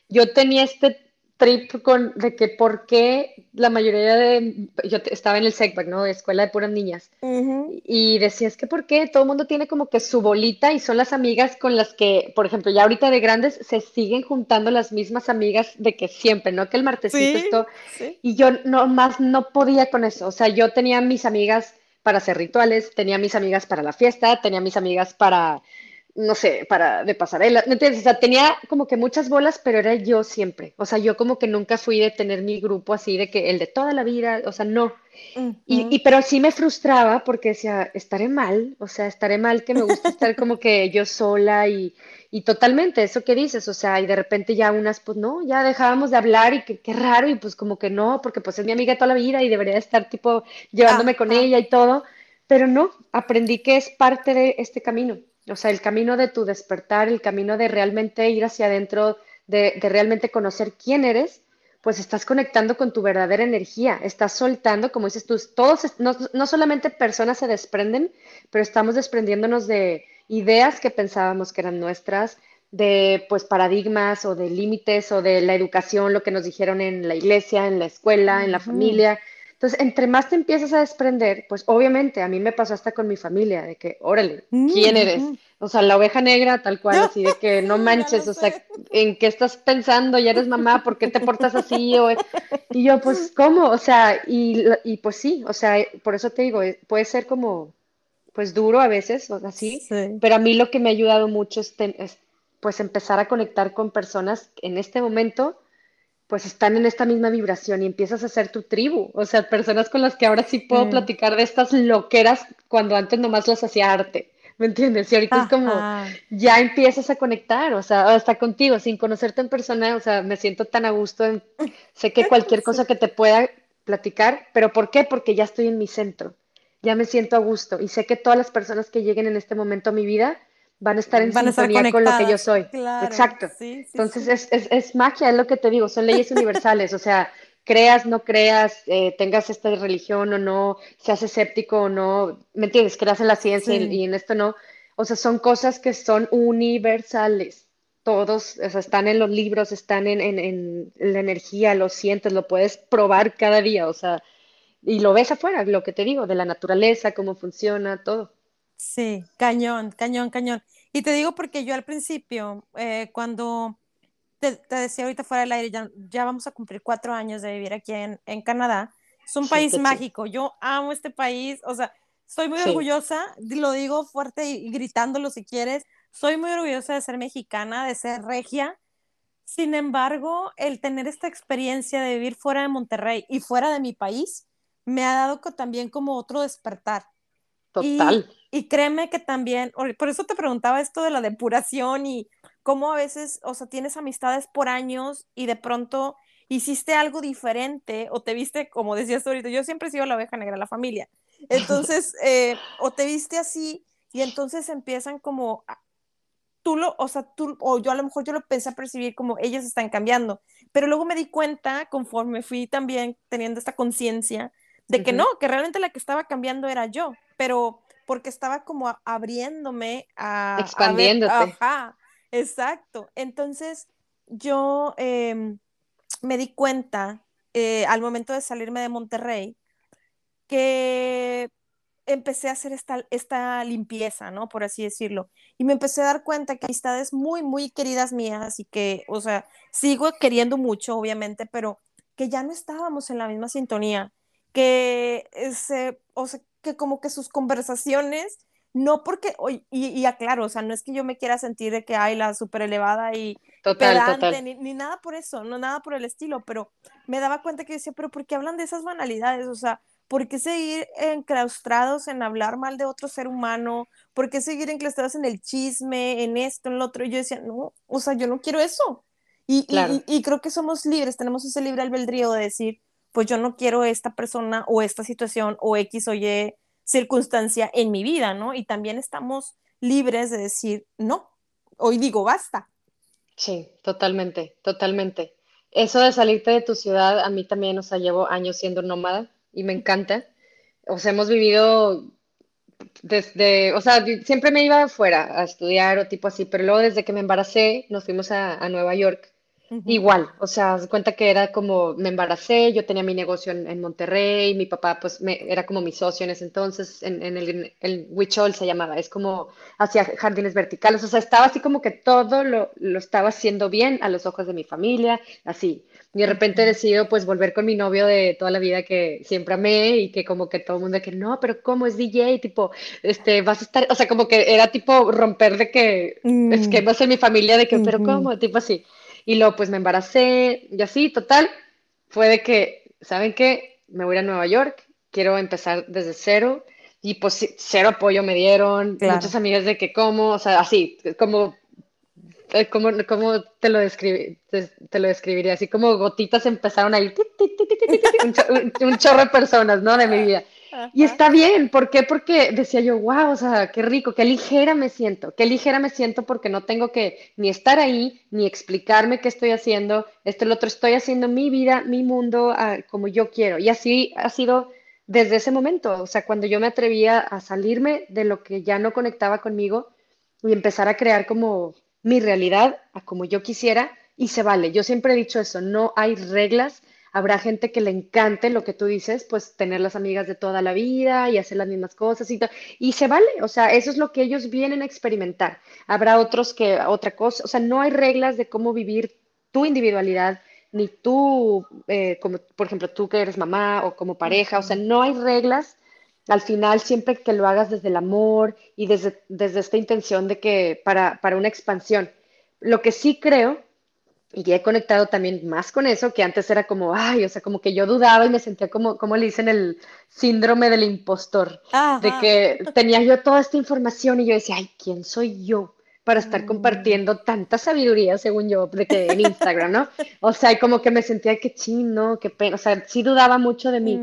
yo tenía este trip con, de que por qué la mayoría de, yo estaba en el SECBAC, ¿no? De escuela de puras niñas, y decía, es que por qué todo el mundo tiene como que su bolita y son las amigas con las que, por ejemplo, ya ahorita de grandes se siguen juntando las mismas amigas de que siempre, ¿no? Que el martesito esto, y yo no más no podía con eso, o sea, yo tenía mis amigas para hacer rituales, tenía mis amigas para la fiesta, tenía mis amigas para no sé, para de pasarela, ¿me entiendes? O sea, tenía como que muchas bolas, pero era yo siempre. O sea, yo como que nunca fui de tener mi grupo así de que el de toda la vida, o sea, no. y, y, pero sí me frustraba porque decía, estaré mal, o sea, estaré mal que me gusta estar como que (laughs) yo sola y, y totalmente, eso que dices, o sea, y de repente ya unas, pues no, ya dejábamos de hablar y qué raro, y pues como que no, porque pues es mi amiga toda la vida y debería estar tipo llevándome con ella y todo, pero no, aprendí que es parte de este camino. O sea, el camino de tu despertar, el camino de realmente ir hacia adentro, de, realmente conocer quién eres, pues estás conectando con tu verdadera energía, estás soltando, como dices tú, todos, no, no solamente personas se desprenden, pero estamos desprendiéndonos de ideas que pensábamos que eran nuestras, de pues paradigmas o de límites o de la educación, lo que nos dijeron en la iglesia, en la escuela, en la familia. Entonces, entre más te empiezas a desprender, pues obviamente a mí me pasó hasta con mi familia, de que, órale, ¿quién eres? O sea, la oveja negra, tal cual, así de que no (laughs) manches, o sea, ¿en qué estás pensando? Ya eres mamá, ¿por qué te portas así? y yo, pues, (laughs) ¿cómo? O sea, y, y pues sí, o sea, por eso te digo, eh, puede ser como, pues duro a veces, o así, pero a mí lo que me ha ayudado mucho es, es, pues empezar a conectar con personas en este momento pues están en esta misma vibración y empiezas a hacer tu tribu, o sea, personas con las que ahora sí puedo platicar de estas loqueras cuando antes nomás las hacía arte, ¿me entiendes? Y ahorita es como, ya empiezas a conectar, o sea, hasta contigo, sin conocerte en persona, o sea, me siento tan a gusto, sé que cualquier (laughs) cosa que te pueda platicar, pero ¿por qué? Porque ya estoy en mi centro, ya me siento a gusto y sé que todas las personas que lleguen en este momento a mi vida, van a estar en sintonía con lo que yo soy. Exacto. Entonces Es, es, es, magia, es lo que te digo, son leyes universales, o sea, creas, no creas, eh, tengas esta religión o no, seas escéptico o no, ¿me entiendes? Creas en la ciencia y, en esto no. O sea, son cosas que son universales. Todos, o sea, están en los libros, están en, en, en la energía, lo sientes, lo puedes probar cada día, o sea, y lo ves afuera, lo que te digo, de la naturaleza, cómo funciona, todo. Sí, cañón, cañón, cañón. Y te digo porque yo al principio, eh, cuando te, decía ahorita fuera del aire, ya, ya, vamos a cumplir cuatro años de vivir aquí en, en Canadá, es un país mágico, yo amo este país, o sea, estoy muy orgullosa, lo digo fuerte y, gritándolo si quieres, soy muy orgullosa de ser mexicana, de ser regia. Sin embargo, el tener esta experiencia de vivir fuera de Monterrey y fuera de mi país, me ha dado también como otro despertar. Total. Y créeme que también, por eso te preguntaba esto de la depuración y cómo a veces, o sea, tienes amistades por años y de pronto hiciste algo diferente o te viste, como decías ahorita, yo siempre he sido la oveja negra de la familia. (laughs) Entonces, eh, o te viste así y entonces empiezan como, tú lo, o sea, tú, o yo a lo mejor yo lo pensé a percibir como ellas están cambiando, pero luego me di cuenta, conforme fui también teniendo esta conciencia, de que no, que realmente la que estaba cambiando era yo, pero porque estaba como abriéndome a... Expandiéndote. ajá, exacto. Entonces yo em, me di cuenta eh, al momento de salirme de Monterrey que empecé a hacer esta, esta limpieza, ¿no? Por así decirlo. Y me empecé a dar cuenta que amistades muy, muy queridas mías y que, o sea, sigo queriendo mucho, obviamente, pero que ya no estábamos en la misma sintonía, que, ese, o sea, que como que sus conversaciones, no porque, y, y, aclaro, o sea, no es que yo me quiera sentir de que hay la súper elevada y pedante, Ni, nada por eso, no nada por el estilo, pero me daba cuenta que decía, pero ¿por qué hablan de esas banalidades? O sea, ¿por qué seguir enclaustrados en hablar mal de otro ser humano? ¿Por qué seguir enclaustrados en el chisme, en esto, en lo otro? Y yo decía, no, o sea, yo no quiero eso. Y, y, y creo que somos libres, tenemos ese libre albedrío de decir, pues yo no quiero esta persona o esta situación o X o Y circunstancia en mi vida, ¿no? Y también estamos libres de decir, no, hoy digo, basta. Sí, totalmente, totalmente. Eso de salirte de tu ciudad, a mí también, o sea, llevo años siendo nómada y me encanta. O sea, hemos vivido desde, o sea, siempre me iba afuera a estudiar o tipo así, pero luego desde que me embaracé nos fuimos a, a Nueva York Igual, o sea, cuenta que era como me embaracé, yo tenía mi negocio en, Monterrey, mi papá pues me, era como mi socio en ese entonces, en, el, el Huichol se llamaba, es como hacia jardines verticales, o sea, estaba así como que todo lo, lo estaba haciendo bien a los ojos de mi familia, así. Y de repente decido pues volver con mi novio de toda la vida que siempre amé y que como que todo el mundo de que no, pero ¿cómo es DJ? Tipo, este, vas a estar, o sea, como que era tipo romper de que es que va a ser mi familia de que, pero ¿cómo? Tipo así. Y luego pues me embaracé y así, total, fue de que, ¿saben qué? Me voy a Nueva York, quiero empezar desde cero. Y pues cero apoyo me dieron, muchas amigas de que cómo, o sea, así, como eh, ¿Cómo, cómo te, lo describí, te, lo describiría? Así como gotitas empezaron a ir, un, chorro de personas, ¿no? De mi vida. Y está bien, ¿por qué? Porque decía yo, wow, o sea, qué rico, qué ligera me siento, qué ligera me siento porque no tengo que ni estar ahí, ni explicarme qué estoy haciendo, esto, lo otro, estoy haciendo mi vida, mi mundo ah, como yo quiero. Y así ha sido desde ese momento, o sea, cuando yo me atrevía a salirme de lo que ya no conectaba conmigo y empezar a crear como mi realidad a como yo quisiera y se vale. Yo siempre he dicho eso, no hay reglas. Habrá gente que le encante lo que tú dices, pues tener las amigas de toda la vida y hacer las mismas cosas y Y se vale, o sea, eso es lo que ellos vienen a experimentar. Habrá otros que otra cosa, o sea, no hay reglas de cómo vivir tu individualidad, ni tú, eh, como por ejemplo tú que eres mamá o como pareja, o sea, no hay reglas al final, siempre que lo hagas desde el amor y desde, desde esta intención de que para, para una expansión. Lo que sí creo, y he conectado también más con eso, que antes era como, ay, o sea, como que yo dudaba y me sentía como, como le dicen, el síndrome del impostor, de que tenía yo toda esta información y yo decía, ay, ¿quién soy yo? para estar mm. compartiendo tanta sabiduría, según yo, de que en Instagram, ¿no? O sea, como que me sentía que chino, qué pena, o sea, sí dudaba mucho de mí.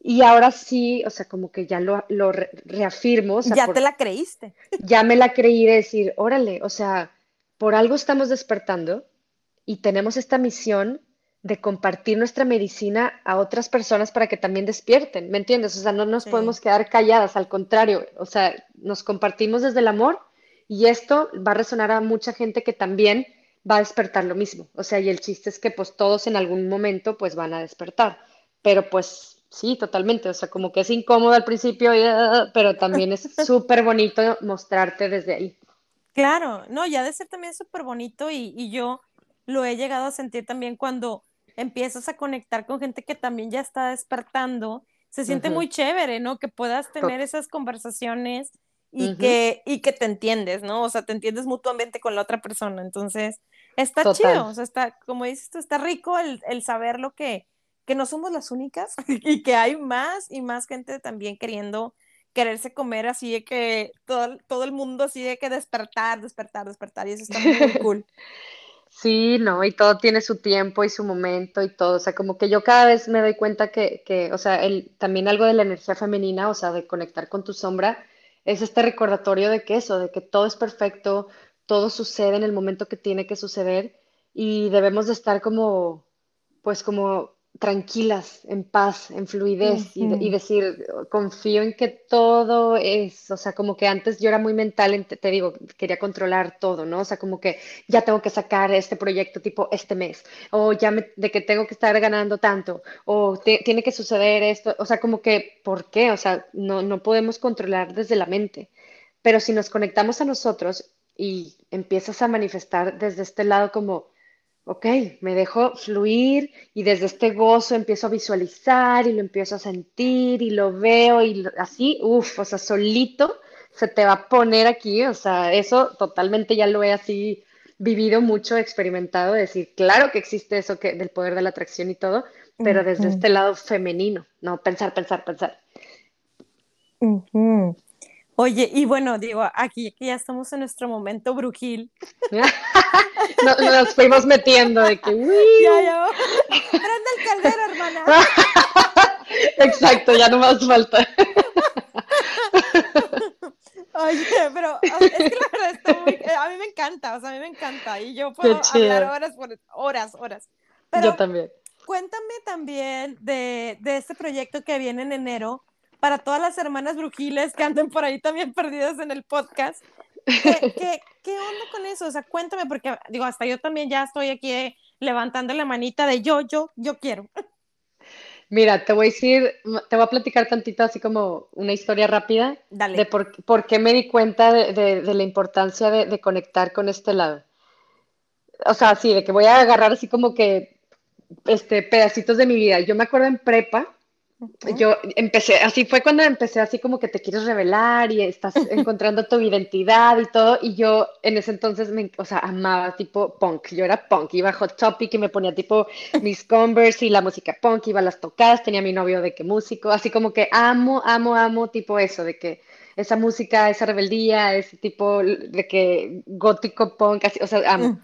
Y ahora sí, o sea, como que ya lo, lo reafirmo. ya te la creíste. Ya me la creí de decir, órale, o sea, por algo estamos despertando y tenemos esta misión de compartir nuestra medicina a otras personas para que también despierten, ¿me entiendes? O sea, no nos podemos quedar calladas, al contrario, o sea, nos compartimos desde el amor y esto va a resonar a mucha gente que también va a despertar lo mismo. O sea, y el chiste es que pues todos en algún momento pues van a despertar. Pero pues sí, totalmente. O sea, como que es incómodo al principio, ah, pero también es (laughs) súper bonito mostrarte desde ahí. Claro, no, ya de ser también súper bonito y, y yo lo he llegado a sentir también cuando empiezas a conectar con gente que también ya está despertando. Se siente muy chévere, ¿no? Que puedas tener esas conversaciones y, que, y que te entiendes, ¿no? O sea, te entiendes mutuamente con la otra persona. Entonces, está chido, o sea, está, como dices tú, está rico el, el saber lo que, que no somos las únicas (laughs) y que hay más y más gente también queriendo quererse comer así de que todo, todo el mundo así de que despertar, despertar, despertar y eso está muy (laughs) cool. Sí, no, y todo tiene su tiempo y su momento y todo, o sea, como que yo cada vez me doy cuenta que, que o sea, el, también algo de la energía femenina, o sea, de conectar con tu sombra, es este recordatorio de que eso, de que todo es perfecto, todo sucede en el momento que tiene que suceder y debemos de estar como, pues como tranquilas, en paz, en fluidez y, decir, confío en que todo es, o sea, como que antes yo era muy mental, te, digo, quería controlar todo, ¿no? O sea, como que ya tengo que sacar este proyecto tipo este mes, o ya de que tengo que estar ganando tanto, o tiene que suceder esto, o sea, como que, ¿por qué? O sea, no, no podemos controlar desde la mente, pero si nos conectamos a nosotros y empiezas a manifestar desde este lado como ok, me dejo fluir y desde este gozo empiezo a visualizar y lo empiezo a sentir y lo veo y así, uff, o sea, solito se te va a poner aquí, o sea, eso totalmente ya lo he así vivido mucho, experimentado, decir, claro que existe eso que, del poder de la atracción y todo, pero desde este lado femenino, no pensar, pensar, pensar. Oye, y bueno, digo, aquí, ya estamos en nuestro momento brujil. (laughs) nos, fuimos metiendo de que. (laughs) Ya, ya. (laughs) Prende el caldero, hermana. Exacto, ya no más falta. Oye, pero es que la verdad está muy, eh, a mí me encanta, o sea, a mí me encanta y yo puedo hablar horas, por, horas, horas. yo también. Cuéntame también de, de este proyecto que viene en enero, para todas las hermanas brujiles que anden por ahí también perdidas en el podcast. (laughs) ¿Qué, qué, onda con eso? O sea, cuéntame, porque digo, hasta yo también ya estoy aquí eh, levantando la manita de yo, yo, yo quiero. Mira, te voy a decir, te voy a platicar tantito así como una historia rápida Dale. de por, qué me di cuenta de, de, la importancia de, conectar con este lado. O sea, sí, de que voy a agarrar así como que este, pedacitos de mi vida. Yo me acuerdo en prepa, yo empecé, así fue cuando empecé así como que te quieres revelar y estás (laughs) encontrando tu identidad y todo, y yo en ese entonces, me, o sea, amaba tipo punk, yo era punk, iba a Hot Topic y me ponía tipo mis (laughs) Converse y la música punk, iba a las tocadas, tenía mi novio de que músico, así como que amo, amo, amo tipo eso, de que esa música, esa rebeldía, ese tipo de que gótico punk, así, o sea, amo.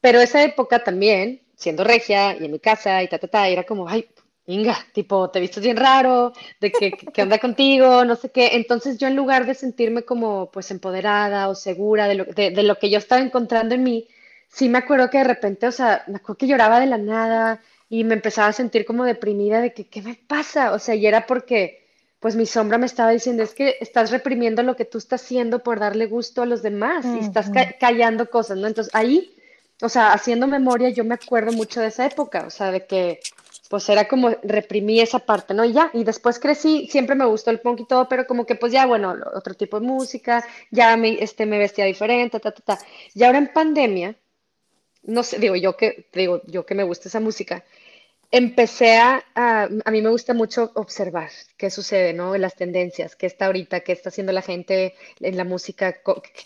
Pero esa época también, siendo regia y en mi casa y ta, ta, ta, era como, ay, Inga, tipo, te vistes bien raro, de que, que anda contigo, no sé qué. Entonces yo en lugar de sentirme como pues empoderada o segura de lo, de, de lo que yo estaba encontrando en mí, sí me acuerdo que de repente, o sea, me acuerdo que lloraba de la nada y me empezaba a sentir como deprimida de que, ¿qué me pasa? O sea, y era porque pues mi sombra me estaba diciendo, es que estás reprimiendo lo que tú estás haciendo por darle gusto a los demás y estás callando cosas, ¿no? Entonces ahí, o sea, haciendo memoria, yo me acuerdo mucho de esa época, o sea, de que pues era como reprimí esa parte, ¿no? Y ya, y después crecí, siempre me gustó el punk y todo, pero como que pues ya, bueno, otro tipo de música, ya me, este, me vestía diferente, ta, ta, ta. Y ahora en pandemia, no sé, digo yo que, digo yo que me gusta esa música, empecé a, a, mí me gusta mucho observar qué sucede, ¿no? Las tendencias, qué está ahorita, qué está haciendo la gente en la música,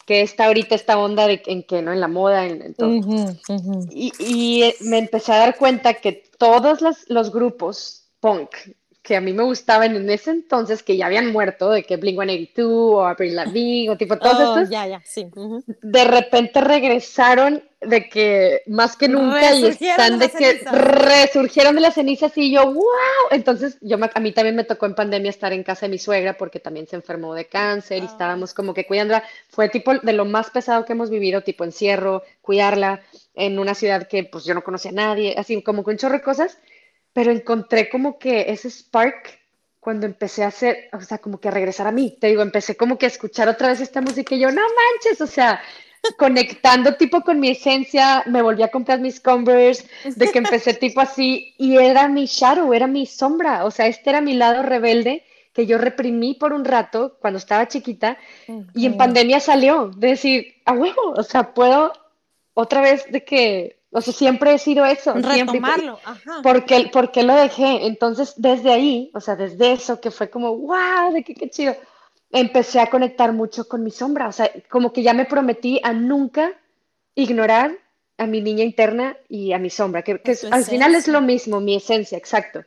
qué está ahorita esta onda de, en qué, ¿no? En la moda, en, todo. Y, y, me empecé a dar cuenta que todos los, grupos punk que a mí me gustaban en ese entonces, que ya habían muerto, de que Blink-182 o Avril Lavigne o tipo todos oh, estos, ya, ya, sí. de repente regresaron de que más que nunca y están de, que resurgieron de las cenizas y yo, wow, entonces yo a mí también me tocó en pandemia estar en casa de mi suegra porque también se enfermó de cáncer y ah. estábamos como que cuidándola, fue tipo de lo más pesado que hemos vivido, tipo encierro, cuidarla, en una ciudad que pues yo no conocía a nadie, así como con un chorro de cosas, pero encontré como que ese spark cuando empecé a hacer, o sea, como que a regresar a mí, te digo, empecé como que a escuchar otra vez esta música y yo, no manches, o sea, conectando tipo con mi esencia, me volví a comprar mis Converse, de que empecé (laughs) tipo así, y era mi shadow, era mi sombra, o sea, este era mi lado rebelde que yo reprimí por un rato cuando estaba chiquita, y en pandemia salió, de decir, a huevo, o sea, puedo otra vez de que, o sea, siempre he sido eso. Retomarlo, siempre, ajá. Porque, porque lo dejé. Entonces, desde ahí, o sea, desde eso que fue como, wow, de qué, qué chido, empecé a conectar mucho con mi sombra. O sea, como que ya me prometí a nunca ignorar a mi niña interna y a mi sombra, que, que al final es lo mismo, mi esencia, exacto.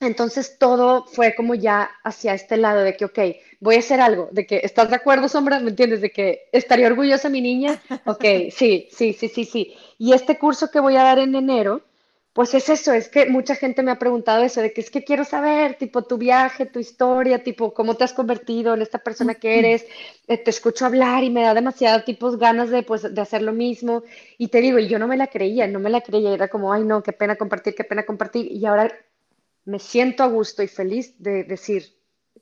Entonces todo fue como ya hacia este lado de que, ok, voy a hacer algo, de que, ¿estás de acuerdo, Sombra? ¿Me entiendes? De que estaría orgullosa mi niña. Ok, sí, sí, sí, sí, sí. Y este curso que voy a dar en enero, pues es eso, es que mucha gente me ha preguntado eso, de que es que quiero saber, tipo, tu viaje, tu historia, tipo, cómo te has convertido en esta persona que eres. Eh, te escucho hablar y me da demasiado tipos ganas de, pues, de hacer lo mismo. Y te digo, y yo no me la creía, no me la creía, era como, ay, no, qué pena compartir, qué pena compartir. Y ahora me siento a gusto y feliz de decir,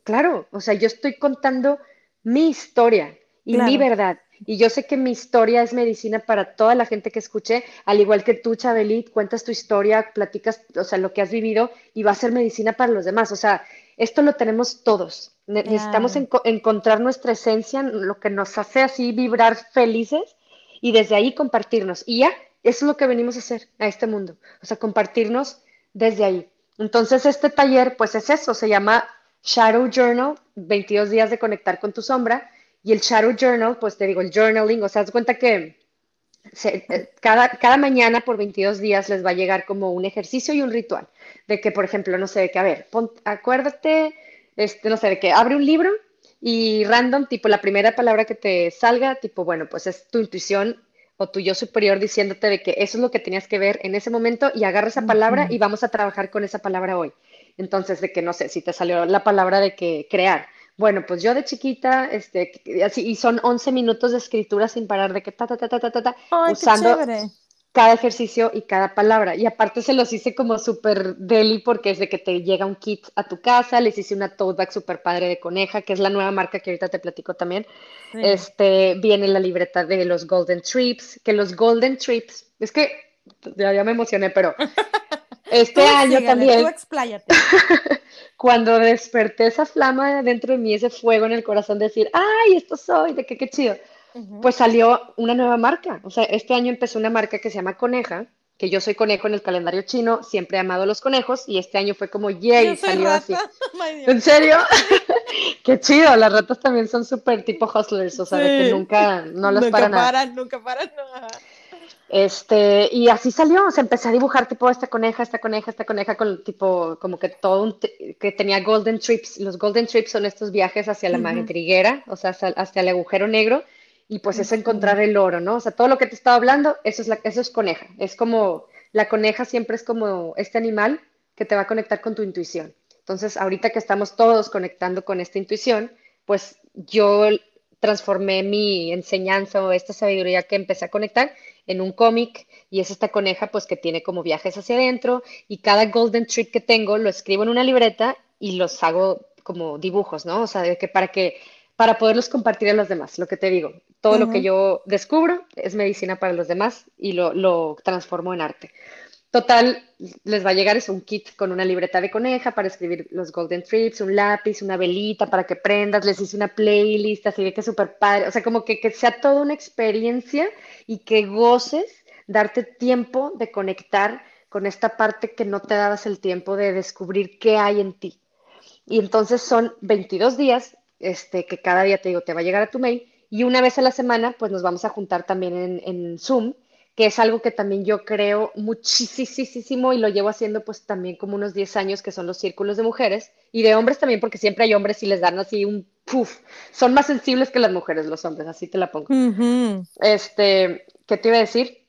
claro, o sea, yo estoy contando mi historia y mi verdad. Y yo sé que mi historia es medicina para toda la gente que escuche, al igual que tú, Chabelit, cuentas tu historia, platicas, o sea, lo que has vivido y va a ser medicina para los demás. O sea, esto lo tenemos todos. Necesitamos encontrar nuestra esencia, lo que nos hace así vibrar felices y desde ahí compartirnos. Y ya, eso es lo que venimos a hacer a este mundo. O sea, compartirnos desde ahí. Entonces, este taller, pues es eso, se llama Shadow Journal, 22 días de conectar con tu sombra. Y el Shadow Journal, pues te digo, el journaling, o sea, haz cuenta que eh, cada, cada mañana por 22 días les va a llegar como un ejercicio y un ritual. De que, por ejemplo, no sé, de que, a ver, acuérdate, este, no sé, de que abre un libro y random, tipo la primera palabra que te salga, tipo, bueno, pues es tu intuición o tu yo superior diciéndote de que eso es lo que tenías que ver en ese momento y agarra esa palabra y vamos a trabajar con esa palabra hoy. Entonces, de que no sé, si te salió la palabra de que crear. Bueno, pues yo de chiquita, este, así, y son 11 minutos de escritura sin parar, de que ta, ta, ta, ta, ta, ta, ta usando, cada ejercicio y cada palabra. Y aparte se los hice como súper deli porque es de que te llega un kit a tu casa, les hice una tote bag súper padre de coneja, que es la nueva marca que ahorita te platico también. Este, viene la libreta de los Golden Trips, que los Golden Trips, es que ya, ya me emocioné, pero (laughs) este año también, (laughs) cuando desperté esa flama dentro de mí, ese fuego en el corazón, decir, ay, esto soy, de qué, qué chido pues salió una nueva marca. O sea, este año empezó una marca que se llama Coneja, que yo soy conejo en el calendario chino, siempre he amado los conejos y este año fue como, yay, salió así. (laughs) ¿En serio? (laughs) Qué chido, las ratas también son súper tipo hustlers, o sea, de que nunca, no las nunca paran. Nunca paran, Este, y así salió, o sea, empecé a dibujar tipo esta coneja, esta coneja, esta coneja, con tipo, como que todo un, que tenía golden trips. Los golden trips son estos viajes hacia la madriguera, o sea, hacia el agujero negro, y pues es encontrar el oro, ¿no? O sea, todo lo que te estaba hablando, eso es, la, eso es coneja. Es como, la coneja siempre es como este animal que te va a conectar con tu intuición. Entonces, ahorita que estamos todos conectando con esta intuición, pues yo transformé mi enseñanza o esta sabiduría que empecé a conectar en un cómic y es esta coneja pues que tiene como viajes hacia adentro y cada golden trick que tengo lo escribo en una libreta y los hago como dibujos, ¿no? O sea, de que para que para poderlos compartir a los demás, lo que te digo, todo lo que yo descubro es medicina para los demás y lo, lo, transformo en arte. Total, les va a llegar es un kit con una libreta de coneja para escribir los golden trips, un lápiz, una velita para que prendas, les hice una playlist, así de que súper padre, o sea, como que, que sea toda una experiencia y que goces darte tiempo de conectar con esta parte que no te dabas el tiempo de descubrir qué hay en ti. Y entonces son 22 días este, que cada día te digo, te va a llegar a tu mail y una vez a la semana, pues nos vamos a juntar también en, en Zoom, que es algo que también yo creo muchísimo y lo llevo haciendo pues también como unos 10 años, que son los círculos de mujeres y de hombres también, porque siempre hay hombres y les dan así un puff, son más sensibles que las mujeres los hombres, así te la pongo. Este, ¿qué te iba a decir?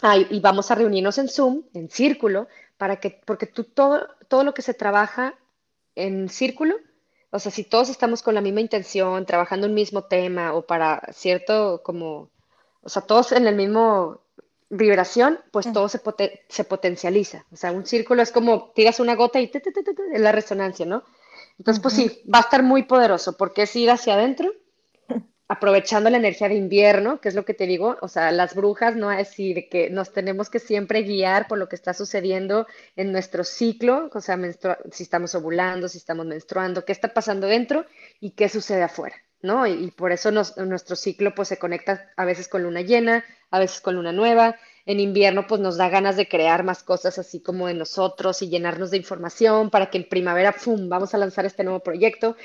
Ay, y vamos a reunirnos en Zoom, en círculo, para que, porque tú todo, todo lo que se trabaja en círculo o sea, si todos estamos con la misma intención, trabajando un mismo tema o para cierto como, o sea, todos en el mismo vibración, pues todo se, se potencializa. O sea, un círculo es como tiras una gota y te, es la resonancia, ¿no? Entonces, pues sí, va a estar muy poderoso porque es ir hacia adentro aprovechando la energía de invierno, que es lo que te digo, o sea, las brujas no es decir que nos tenemos que siempre guiar por lo que está sucediendo en nuestro ciclo, o sea, si estamos ovulando, si estamos menstruando, qué está pasando dentro y qué sucede afuera, ¿no? Y, por eso nuestro ciclo pues se conecta a veces con luna llena, a veces con luna nueva. En invierno pues nos da ganas de crear más cosas así como de nosotros y llenarnos de información para que en primavera, ¡pum!, vamos a lanzar este nuevo proyecto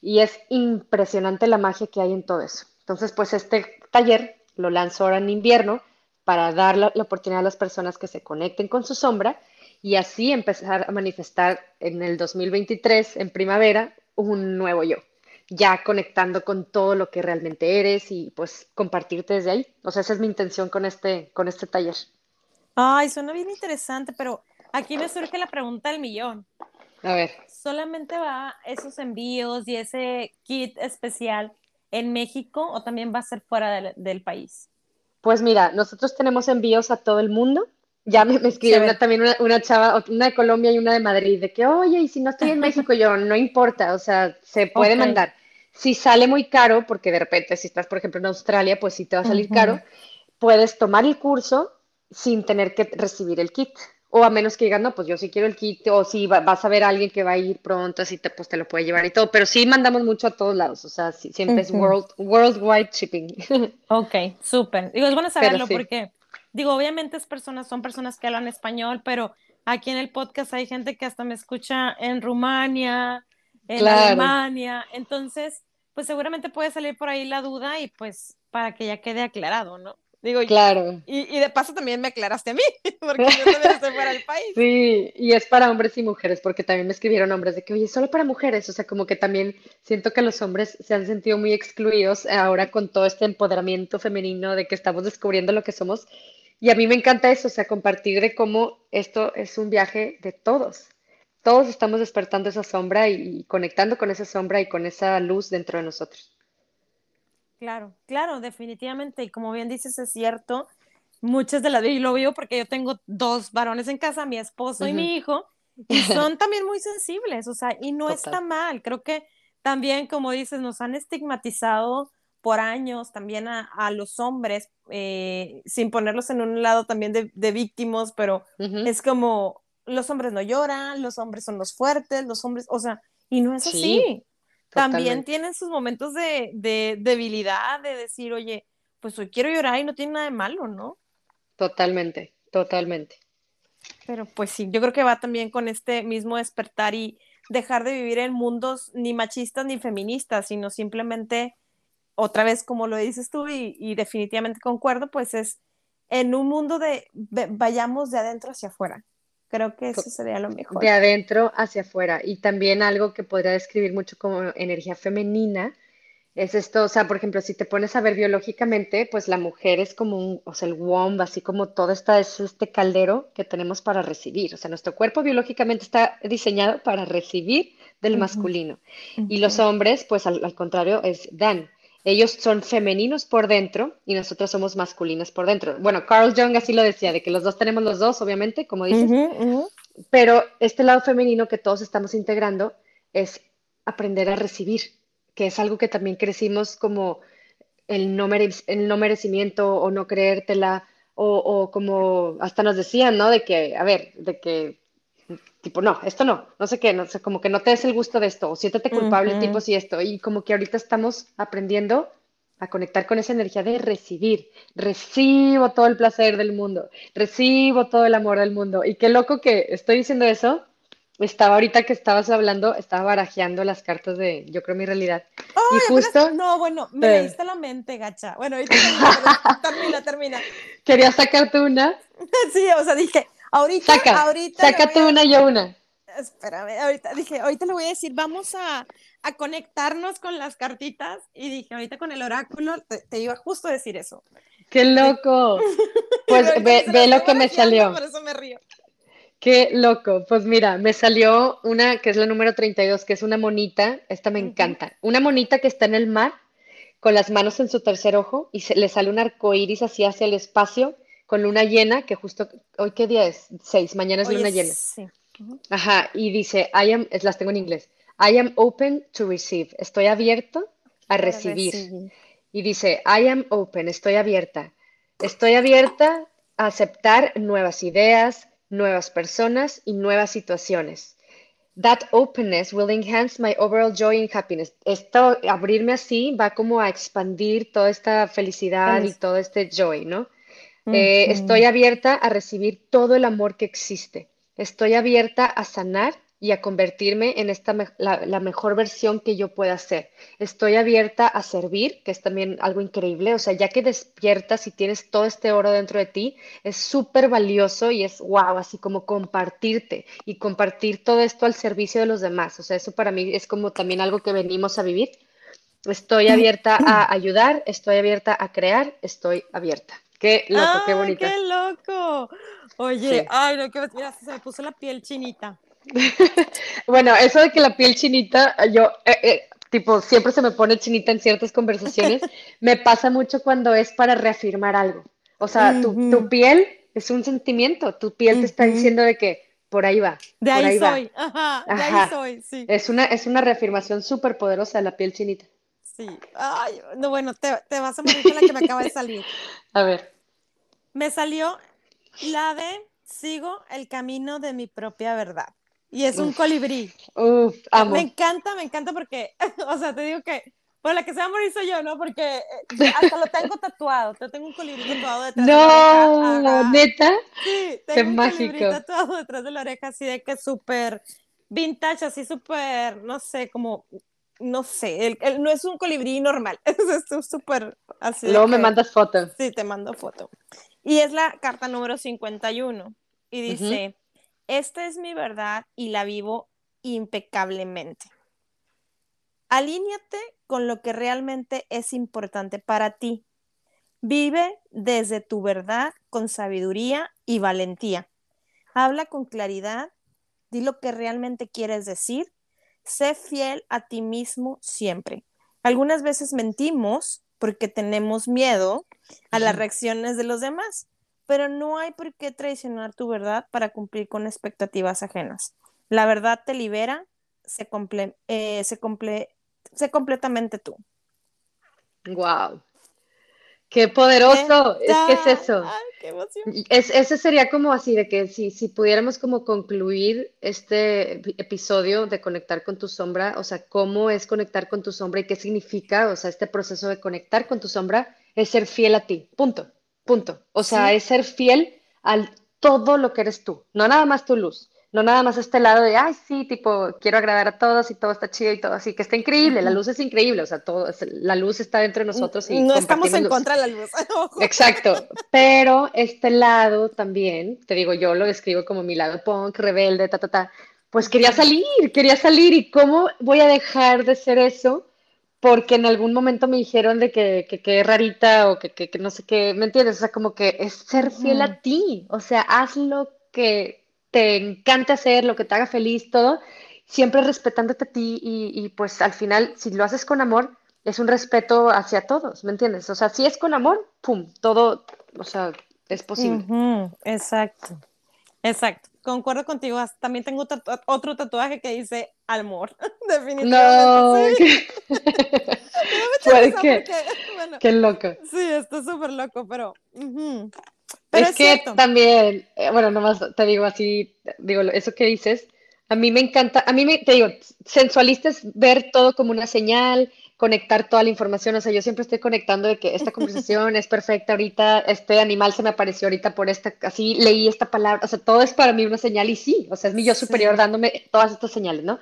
y es impresionante la magia que hay en todo eso. Entonces, pues este taller lo lanzó ahora en invierno para dar la, oportunidad a las personas que se conecten con su sombra y así empezar a manifestar en el 2023, en primavera, un nuevo yo, ya conectando con todo lo que realmente eres y pues compartirte desde ahí. O sea, esa es mi intención con este, con este taller. Ay, suena bien interesante, pero aquí me surge la pregunta del millón. A ver. ¿Solamente va esos envíos y ese kit especial en México o también va a ser fuera del, país? Pues mira, nosotros tenemos envíos a todo el mundo. Ya me, escribió también una, chava, una de Colombia y una de Madrid, de que, oye, y si no estoy en (laughs) México, yo, no importa, o sea, se puede mandar. Si sale muy caro, porque de repente si estás, por ejemplo, en Australia, pues sí te va a salir caro, puedes tomar el curso sin tener que recibir el kit. O a menos que digan, no, pues yo sí quiero el kit, o si vas a ver a alguien que va a ir pronto, así te, pues te lo puede llevar y todo. Pero sí mandamos mucho a todos lados, o sea, siempre es world, worldwide shipping. (laughs) Ok, súper. Digo, es bueno saberlo porque, digo, obviamente es personas, son personas que hablan español, pero aquí en el podcast hay gente que hasta me escucha en Rumania, en Alemania. Entonces, pues seguramente puede salir por ahí la duda y pues para que ya quede aclarado, ¿no? Digo, claro. Y, y, de paso también me aclaraste a mí, (laughs) porque yo también estoy para el país. Sí, y es para hombres y mujeres, porque también me escribieron hombres de que, oye, solo para mujeres, o sea, como que también siento que los hombres se han sentido muy excluidos ahora con todo este empoderamiento femenino de que estamos descubriendo lo que somos. Y a mí me encanta eso, o sea, compartir de cómo esto es un viaje de todos. Todos estamos despertando esa sombra y conectando con esa sombra y con esa luz dentro de nosotros. Claro, claro, definitivamente. Y como bien dices, es cierto. Muchas de las y lo veo porque yo tengo dos varones en casa, mi esposo y mi hijo, y (laughs) son también muy sensibles, o sea, y no está mal. Creo que también, como dices, nos han estigmatizado por años también a, los hombres, eh, sin ponerlos en un lado también de, víctimas, pero es como los hombres no lloran, los hombres son los fuertes, los hombres, o sea, y no es así también tienen sus momentos de, debilidad, de decir, oye, pues hoy quiero llorar y no tiene nada de malo, ¿no? Totalmente, totalmente. Pero pues sí, yo creo que va también con este mismo despertar y dejar de vivir en mundos ni machistas ni feministas, sino simplemente, otra vez como lo dices tú y, definitivamente concuerdo, pues es en un mundo de vayamos de adentro hacia afuera. Creo que eso sería lo mejor. De adentro hacia afuera. Y también algo que podría describir mucho como energía femenina es esto, o sea, por ejemplo, si te pones a ver biológicamente, pues la mujer es como un, o sea, el womb, así como todo esta es este caldero que tenemos para recibir. O sea, nuestro cuerpo biológicamente está diseñado para recibir del masculino. Y los hombres, pues al, contrario, es Dan. Ellos son femeninos por dentro y nosotros somos masculinos por dentro. Bueno, Carl Jung así lo decía, de que los dos tenemos los dos, obviamente, como dices. Pero este lado femenino que todos estamos integrando es aprender a recibir que es algo que también crecimos como el no, el no merecimiento o no creértela, o, o, como hasta nos decían, ¿no? De que, a ver, de que, tipo, no, esto no, no sé qué, no sé, como que no te des el gusto de esto, o siéntete culpable, tipo, si esto, y como que ahorita estamos aprendiendo a conectar con esa energía de recibir, recibo todo el placer del mundo, recibo todo el amor del mundo, y qué loco que estoy diciendo eso, estaba ahorita que estabas hablando, estaba barajeando las cartas de Yo creo mi realidad. y justo. no, bueno, me leíste la mente, gacha. Bueno, ahorita termina, termina. (laughs) ¿Querías sacarte una? (laughs) sí, o sea, dije, ahorita. Saca, ahorita sácate una y yo una. Espérame, ahorita dije, ahorita le voy a decir, vamos a, a conectarnos con las cartitas. Y dije, ahorita con el oráculo, te, iba justo a decir eso. ¡Qué loco! (laughs) Pues ve, ve lo que me salió. Por eso me río. Qué loco. Pues mira, me salió una que es la número 32, que es una monita. Esta me encanta. Una monita que está en el mar con las manos en su tercer ojo y se, le sale un arco iris así hacia el espacio con luna llena, que justo hoy qué día es? Seis, mañana es luna llena. Sí. Ajá, y dice, I am, las tengo en inglés, I am open to receive, estoy abierto a recibir. Y dice, I am open, estoy abierta, estoy abierta a aceptar nuevas ideas, nuevas personas y nuevas situaciones. That openness will enhance my overall joy and happiness. Esto, abrirme así, va como a expandir toda esta felicidad y todo este joy, ¿no? Eh, estoy abierta a recibir todo el amor que existe. Estoy abierta a sanar y a convertirme en esta la, mejor versión que yo pueda ser. Estoy abierta a servir, que es también algo increíble. O sea, ya que despiertas y tienes todo este oro dentro de ti, es súper valioso y es wow, así como compartirte y compartir todo esto al servicio de los demás. O sea, eso para mí es como también algo que venimos a vivir. Estoy abierta a (clears throat) ayudar, estoy abierta a crear, estoy abierta. Qué loco, qué bonito. ¡Qué loco! Oye, ay, no, que mira, se me puso la piel chinita. (laughs) bueno, eso de que la piel chinita, yo, eh, eh, tipo, siempre se me pone chinita en ciertas conversaciones, (laughs) me pasa mucho cuando es para reafirmar algo. O sea, tu, piel es un sentimiento, tu piel te está diciendo de que por ahí va. De ahí, soy, Ajá, de ahí soy, sí. Es una, es una reafirmación súper poderosa de la piel chinita. Sí, ay, no, bueno, te, te vas a morir con la que me acaba de salir. (laughs) A ver. Me salió la de sigo el camino de mi propia verdad. Y es un colibrí. Uf, amo. Me encanta, me encanta porque, (laughs) o sea, te digo que por la que se va a morir soy yo, ¿no? Porque eh, hasta lo tengo tatuado. Te tengo un colibrí tatuado detrás de la oreja. No, ¿neta? Sí, tengo Qué un mágico. colibrí tatuado detrás de la oreja, así de que súper vintage, así súper, no sé, como, no sé, el, no es un colibrí normal, (laughs) es súper así. Luego me mandas foto. Sí, te mando foto. Y es la carta número 51. Y dice, esta es mi verdad y la vivo impecablemente. Alíñate con lo que realmente es importante para ti. Vive desde tu verdad con sabiduría y valentía. Habla con claridad, di lo que realmente quieres decir, sé fiel a ti mismo siempre. Algunas veces mentimos porque tenemos miedo a las reacciones de los demás, pero no hay por qué traicionar tu verdad para cumplir con expectativas ajenas. La verdad te libera, se, comple eh, se, comple se completamente tú. Wow. Qué poderoso, es que es eso. Ay, qué emoción. Es, ese sería como así, de que si, si pudiéramos como concluir este episodio de conectar con tu sombra, o sea, cómo es conectar con tu sombra y qué significa, o sea, este proceso de conectar con tu sombra, es ser fiel a ti, punto. Punto. O sea, es ser fiel al todo lo que eres tú, no nada más tu luz, no nada más este lado de, ay, sí, tipo, quiero agradar a todos y todo está chido y todo así, que está increíble, la luz es increíble, o sea, todo, la luz está entre nosotros y no estamos en contra de la luz. (laughs) Exacto, pero este lado también, te digo, yo lo describo como mi lado punk, rebelde, ta, ta, ta, pues quería salir, quería salir y cómo voy a dejar de ser eso porque en algún momento me dijeron de que, que, rarita o que, que, no sé qué, ¿me entiendes? O sea, como que es ser fiel a ti, o sea, haz lo que te encanta hacer, lo que te haga feliz, todo, siempre respetándote a ti y, pues al final, si lo haces con amor, es un respeto hacia todos, ¿me entiendes? O sea, si es con amor, ¡pum! Todo, o sea, es posible. Exacto, exacto. Concuerdo contigo. También tengo otro tatuaje que dice amor, (laughs) (laughs) definitivamente. No, Puede que, (laughs) qué loco. Sí, está súper loco, pero es, que también, eh, bueno, nomás te digo así, digo, eso que dices, a mí me encanta, a mí me, te digo, sensualista es ver todo como una señal, conectar toda la información, o sea, yo siempre estoy conectando de que esta (laughs) conversación es perfecta ahorita, este animal se me apareció ahorita por esta, así leí esta palabra, o sea, todo es para mí una señal y sí, o sea, es mi yo superior dándome todas estas señales, ¿no?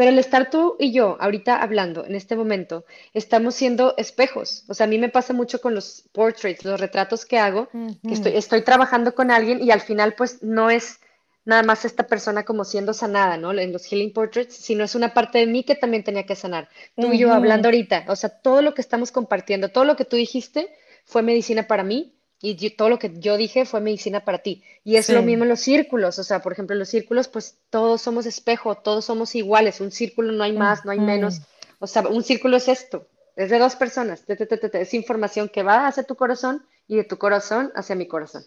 Pero el estar tú y yo ahorita hablando en este momento, estamos siendo espejos. O sea, a mí me pasa mucho con los portraits, los retratos que hago, que estoy, estoy trabajando con alguien y al final pues no es nada más esta persona como siendo sanada, ¿no? En los healing portraits, sino es una parte de mí que también tenía que sanar. Tú y yo hablando ahorita, o sea, todo lo que estamos compartiendo, todo lo que tú dijiste fue medicina para mí y todo lo que yo dije fue medicina para ti. Y es lo mismo en los círculos, o sea, por ejemplo, en los círculos, pues todos somos espejo, todos somos iguales, un círculo no hay más, no hay menos, o sea, un círculo es esto, es de dos personas, es información que va hacia tu corazón y de tu corazón hacia mi corazón.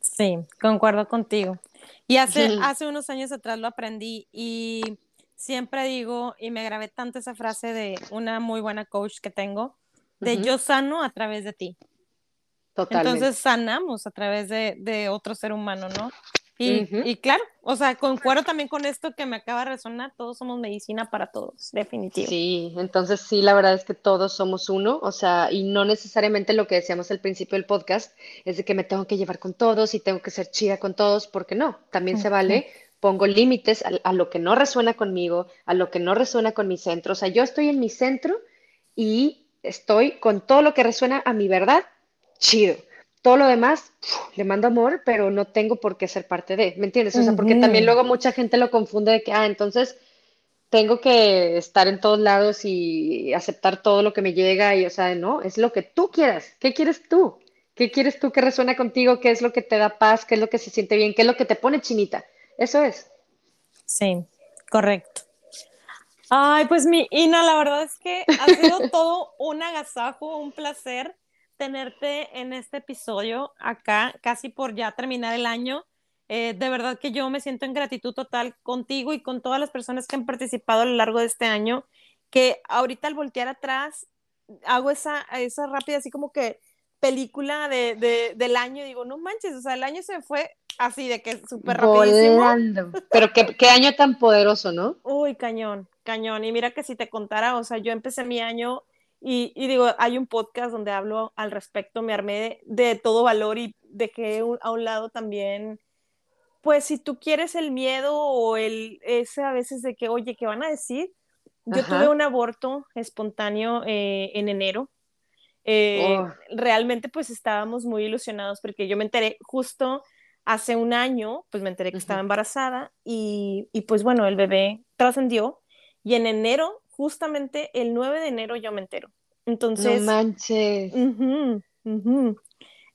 Sí, concuerdo contigo. Y hace, hace unos años atrás lo aprendí y siempre digo, y me grabé tanto esa frase de una muy buena coach que tengo, de yo sano a través de ti. Entonces sanamos a través de, otro ser humano, ¿no? Y, claro, o sea, concuerdo también con esto que me acaba de resonar, todos somos medicina para todos, definitivamente. Sí, entonces sí, la verdad es que todos somos uno, o sea, y no necesariamente lo que decíamos al principio del podcast, es de que me tengo que llevar con todos y tengo que ser chida con todos, porque no, también se vale, pongo límites a, a lo que no resuena conmigo, a lo que no resuena con mi centro, o sea, yo estoy en mi centro y estoy con todo lo que resuena a mi verdad chido. Todo lo demás, le mando amor, pero no tengo por qué ser parte de, ¿me entiendes? O sea, porque también luego mucha gente lo confunde de que, ah, entonces tengo que estar en todos lados y aceptar todo lo que me llega y, o sea, no, es lo que tú quieras. ¿Qué quieres tú? ¿Qué quieres tú que resuena contigo? ¿Qué es lo que te da paz? ¿Qué es lo que se siente bien? ¿Qué es lo que te pone chinita? Eso es. Sí, correcto. Ay, pues mi Ina, la verdad es que ha sido (laughs) todo un agasajo, un placer tenerte en este episodio acá, casi por ya terminar el año. Eh, de verdad que yo me siento en gratitud total contigo y con todas las personas que han participado a lo largo de este año, que ahorita al voltear atrás hago esa, esa rápida, así como que película de, del año, digo, no manches, o sea, el año se fue así de que súper rapidísimo. Pero qué, qué año tan poderoso, ¿no? Uy, cañón, cañón. Y mira que si te contara, o sea, yo empecé mi año y, digo, hay un podcast donde hablo al respecto, me armé de, todo valor y dejé a un lado también, pues si tú quieres el miedo o el ese a veces de que, oye, ¿qué van a decir? Yo tuve un aborto espontáneo eh, en enero. Eh, oh. Realmente pues estábamos muy ilusionados porque yo me enteré justo hace un año, pues me enteré que estaba embarazada y, y pues bueno, el bebé trascendió y en enero justamente el 9 de enero yo me entero. Entonces. No manches.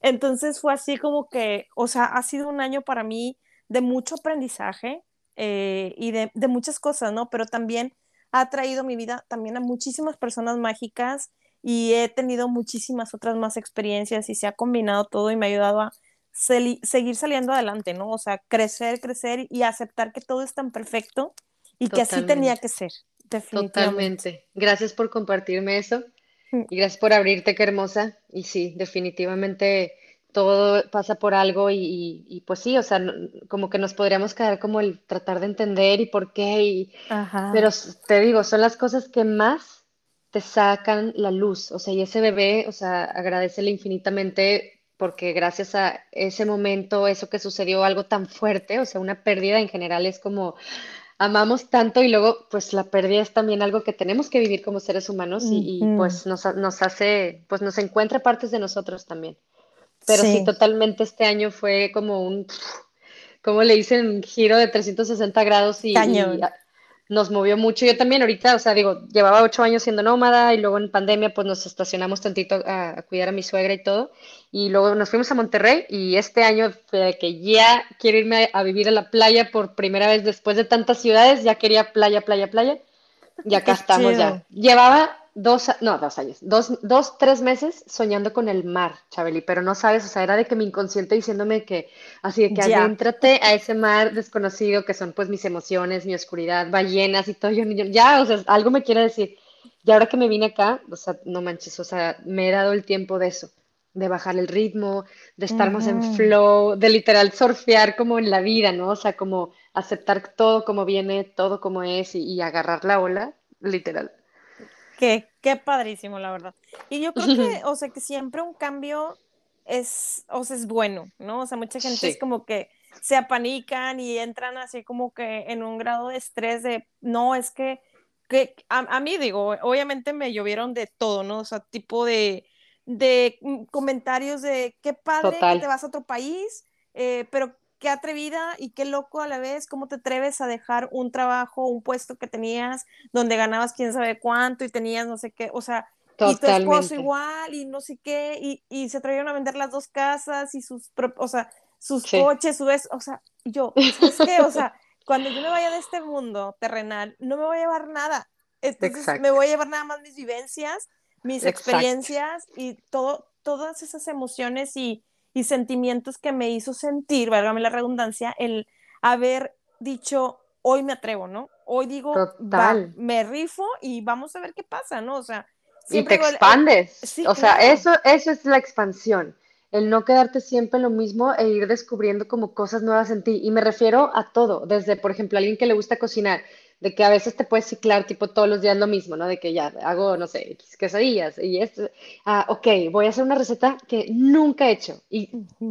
Entonces fue así como que, o sea, ha sido un año para mí de mucho aprendizaje eh, y de, muchas cosas, ¿no? Pero también ha traído mi vida también a muchísimas personas mágicas y he tenido muchísimas otras más experiencias y se ha combinado todo y me ha ayudado a seguir saliendo adelante, ¿no? O sea, crecer, crecer y aceptar que todo es tan perfecto y que así tenía que ser. Totalmente. Gracias por compartirme eso mm. y gracias por abrirte, qué hermosa. Y sí, definitivamente todo pasa por algo y, pues sí, o sea, como que nos podríamos quedar como el tratar de entender y por qué, y, pero te digo, son las cosas que más te sacan la luz, o sea, y ese bebé, o sea, agradecele infinitamente porque gracias a ese momento, eso que sucedió, algo tan fuerte, o sea, una pérdida en general es como amamos tanto y luego pues la pérdida es también algo que tenemos que vivir como seres humanos y, pues nos, nos, hace, pues nos encuentra partes de nosotros también. Pero sí. totalmente este año fue como un, como le dicen, giro de 360 grados y, nos movió mucho. Yo también ahorita, o sea, digo, llevaba ocho años siendo nómada y luego en pandemia pues nos estacionamos tantito a, cuidar a mi suegra y todo. Y luego nos fuimos a Monterrey y este año fue que ya quiero irme a, vivir a la playa por primera vez después de tantas ciudades, ya quería playa, playa, playa. Y acá estamos ya. Llevaba dos, no, dos años, dos, dos, tres meses soñando con el mar, Chabeli, pero no sabes, o sea, era de que mi inconsciente diciéndome que, así de que adéntrate a ese mar desconocido que son pues mis emociones, mi oscuridad, ballenas y todo, yo, ya, o sea, algo me quiere decir. Y ahora que me vine acá, o sea, no manches, o sea, me he dado el tiempo de eso, de bajar el ritmo, de estar más en flow, de literal surfear como en la vida, ¿no? O sea, como aceptar todo como viene, todo como es y agarrar la ola, literal. Qué, qué padrísimo, la verdad. Y yo creo que, (laughs) o sea, que siempre un cambio es, o sea, es bueno, ¿no? O sea, mucha gente es como que se apanican y entran así como que en un grado de estrés de, no, es que, que a, mí digo, obviamente me llovieron de todo, ¿no? O sea, tipo de, de mm, comentarios de qué padre que te vas a otro país, eh, pero qué atrevida y qué loco a la vez, cómo te atreves a dejar un trabajo, un puesto que tenías donde ganabas quién sabe cuánto y tenías no sé qué, o sea, y tu esposo igual y no sé qué, y, y se atrevieron a vender las dos casas y sus, o sea, sus coches, su o sea, yo, ¿sabes qué? O sea, cuando yo me vaya de este mundo terrenal, no me voy a llevar nada. Entonces, me voy a llevar nada más mis vivencias, mis experiencias y todo, todas esas emociones y, y sentimientos que me hizo sentir, válgame la redundancia, el haber dicho, hoy me atrevo, ¿no? Hoy digo, me rifo y vamos a ver qué pasa, ¿no? O sea, y te expandes. o sea, eso, eso es la expansión. El no quedarte siempre lo mismo e ir descubriendo como cosas nuevas en ti. Y me refiero a todo, desde, por ejemplo, alguien que le gusta cocinar de que a veces te puedes ciclar tipo todos los días lo mismo, ¿no? De que ya hago, no sé, quesadillas y esto, ah, ok, voy a hacer una receta que nunca he hecho y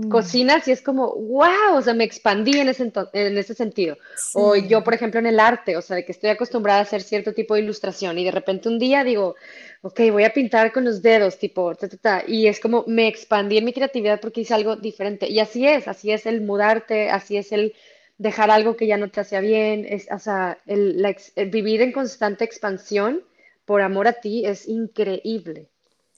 cocinas y es como, wow, o sea, me expandí en ese, en ese sentido. O yo, por ejemplo, en el arte, o sea, de que estoy acostumbrada a hacer cierto tipo de ilustración y de repente un día digo, ok, voy a pintar con los dedos, tipo, ta, ta, ta, y es como me expandí en mi creatividad porque hice algo diferente. Y así es, así es el mudarte, así es el dejar algo que ya no te hacía bien, es, o sea, el, vivir en constante expansión por amor a ti es increíble.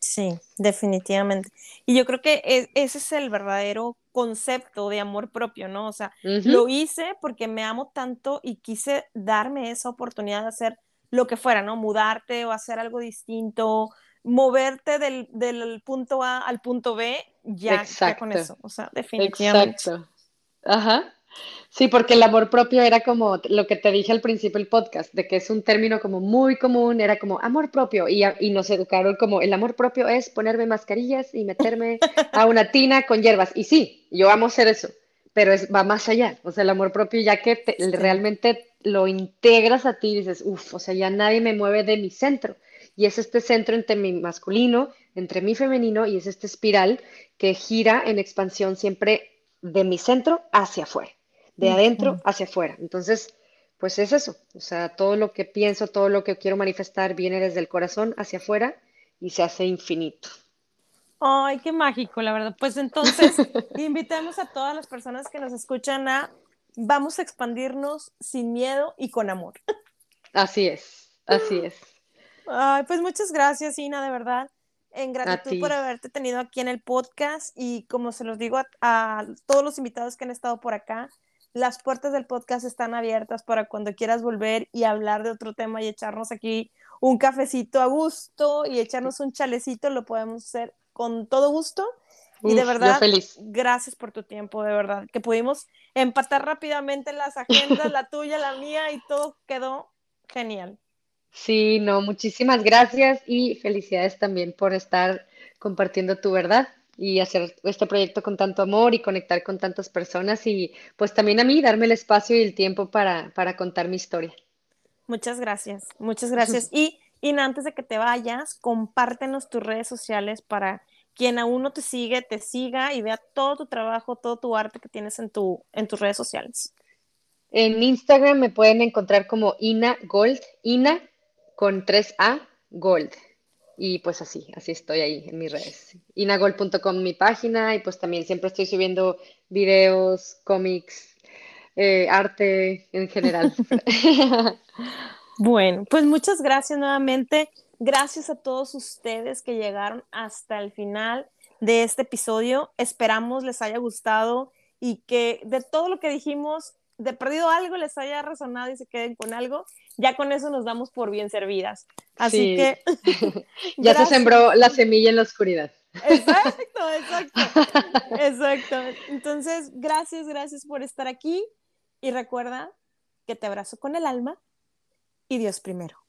Sí, definitivamente. Y yo creo que e, ese es el verdadero concepto de amor propio, ¿no? O sea, lo hice porque me amo tanto y quise darme esa oportunidad de hacer lo que fuera, ¿no? Mudarte o hacer algo distinto, moverte del, del punto A al punto B, ya, ya, con eso. O sea, definitivamente. Exacto. Ajá. Sí, porque el amor propio era como lo que te dije al principio del podcast, de que es un término como muy común, era como amor propio y, y nos educaron como el amor propio es ponerme mascarillas y meterme a una tina con hierbas. Y sí, yo amo hacer eso, pero es, va más allá. O sea, el amor propio ya que realmente lo integras a ti y dices, uff, o sea, ya nadie me mueve de mi centro. Y es este centro entre mi masculino, entre mi femenino y es este espiral que gira en expansión siempre de mi centro hacia afuera de adentro hacia afuera. Entonces, pues es eso, o sea, todo lo que pienso, todo lo que quiero manifestar viene desde el corazón hacia afuera y se hace infinito. Ay, qué mágico, la verdad. Pues entonces, (laughs) invitamos a todas las personas que nos escuchan a vamos a expandirnos sin miedo y con amor. Así es, así es. Ay, pues muchas gracias, Ina, de verdad. En gratitud por haberte tenido aquí en el podcast y como se los digo a todos los invitados que han estado por acá, las puertas del podcast están abiertas para cuando quieras volver y hablar de otro tema y echarnos aquí un cafecito a gusto y echarnos un chalecito, lo podemos hacer con todo gusto. y de verdad, gracias por tu tiempo, de verdad, que pudimos empatar rápidamente las agendas, (laughs) la tuya, la mía, y todo quedó genial. Sí, no, muchísimas gracias y felicidades también por estar compartiendo tu verdad y hacer este proyecto con tanto amor y conectar con tantas personas y pues también a mí darme el espacio y el tiempo para, para contar mi historia. Muchas gracias, muchas gracias. (laughs) Y, y antes de que te vayas, compártenos tus redes sociales para quien aún no te sigue, te siga y vea todo tu trabajo, todo tu arte que tienes en, tu, en tus redes sociales. En Instagram me pueden encontrar como Ina Gold, Ina con 3A Gold. Y pues así, así estoy ahí en mis redes. Inagold.com mi página y pues también siempre estoy subiendo videos, cómics, eh, arte en general. (laughs) (laughs) bueno, pues muchas gracias nuevamente. Gracias a todos ustedes que llegaron hasta el final de este episodio. Esperamos les haya gustado y que de todo lo que dijimos, de perdido algo les haya resonado y se queden con algo. Ya con eso nos damos por bien servidas. Así que... (laughs) ya se sembró la semilla en la oscuridad. Exacto, exacto. (laughs) Exacto. Entonces, gracias, gracias por estar aquí y recuerda que te abrazo con el alma y Dios primero.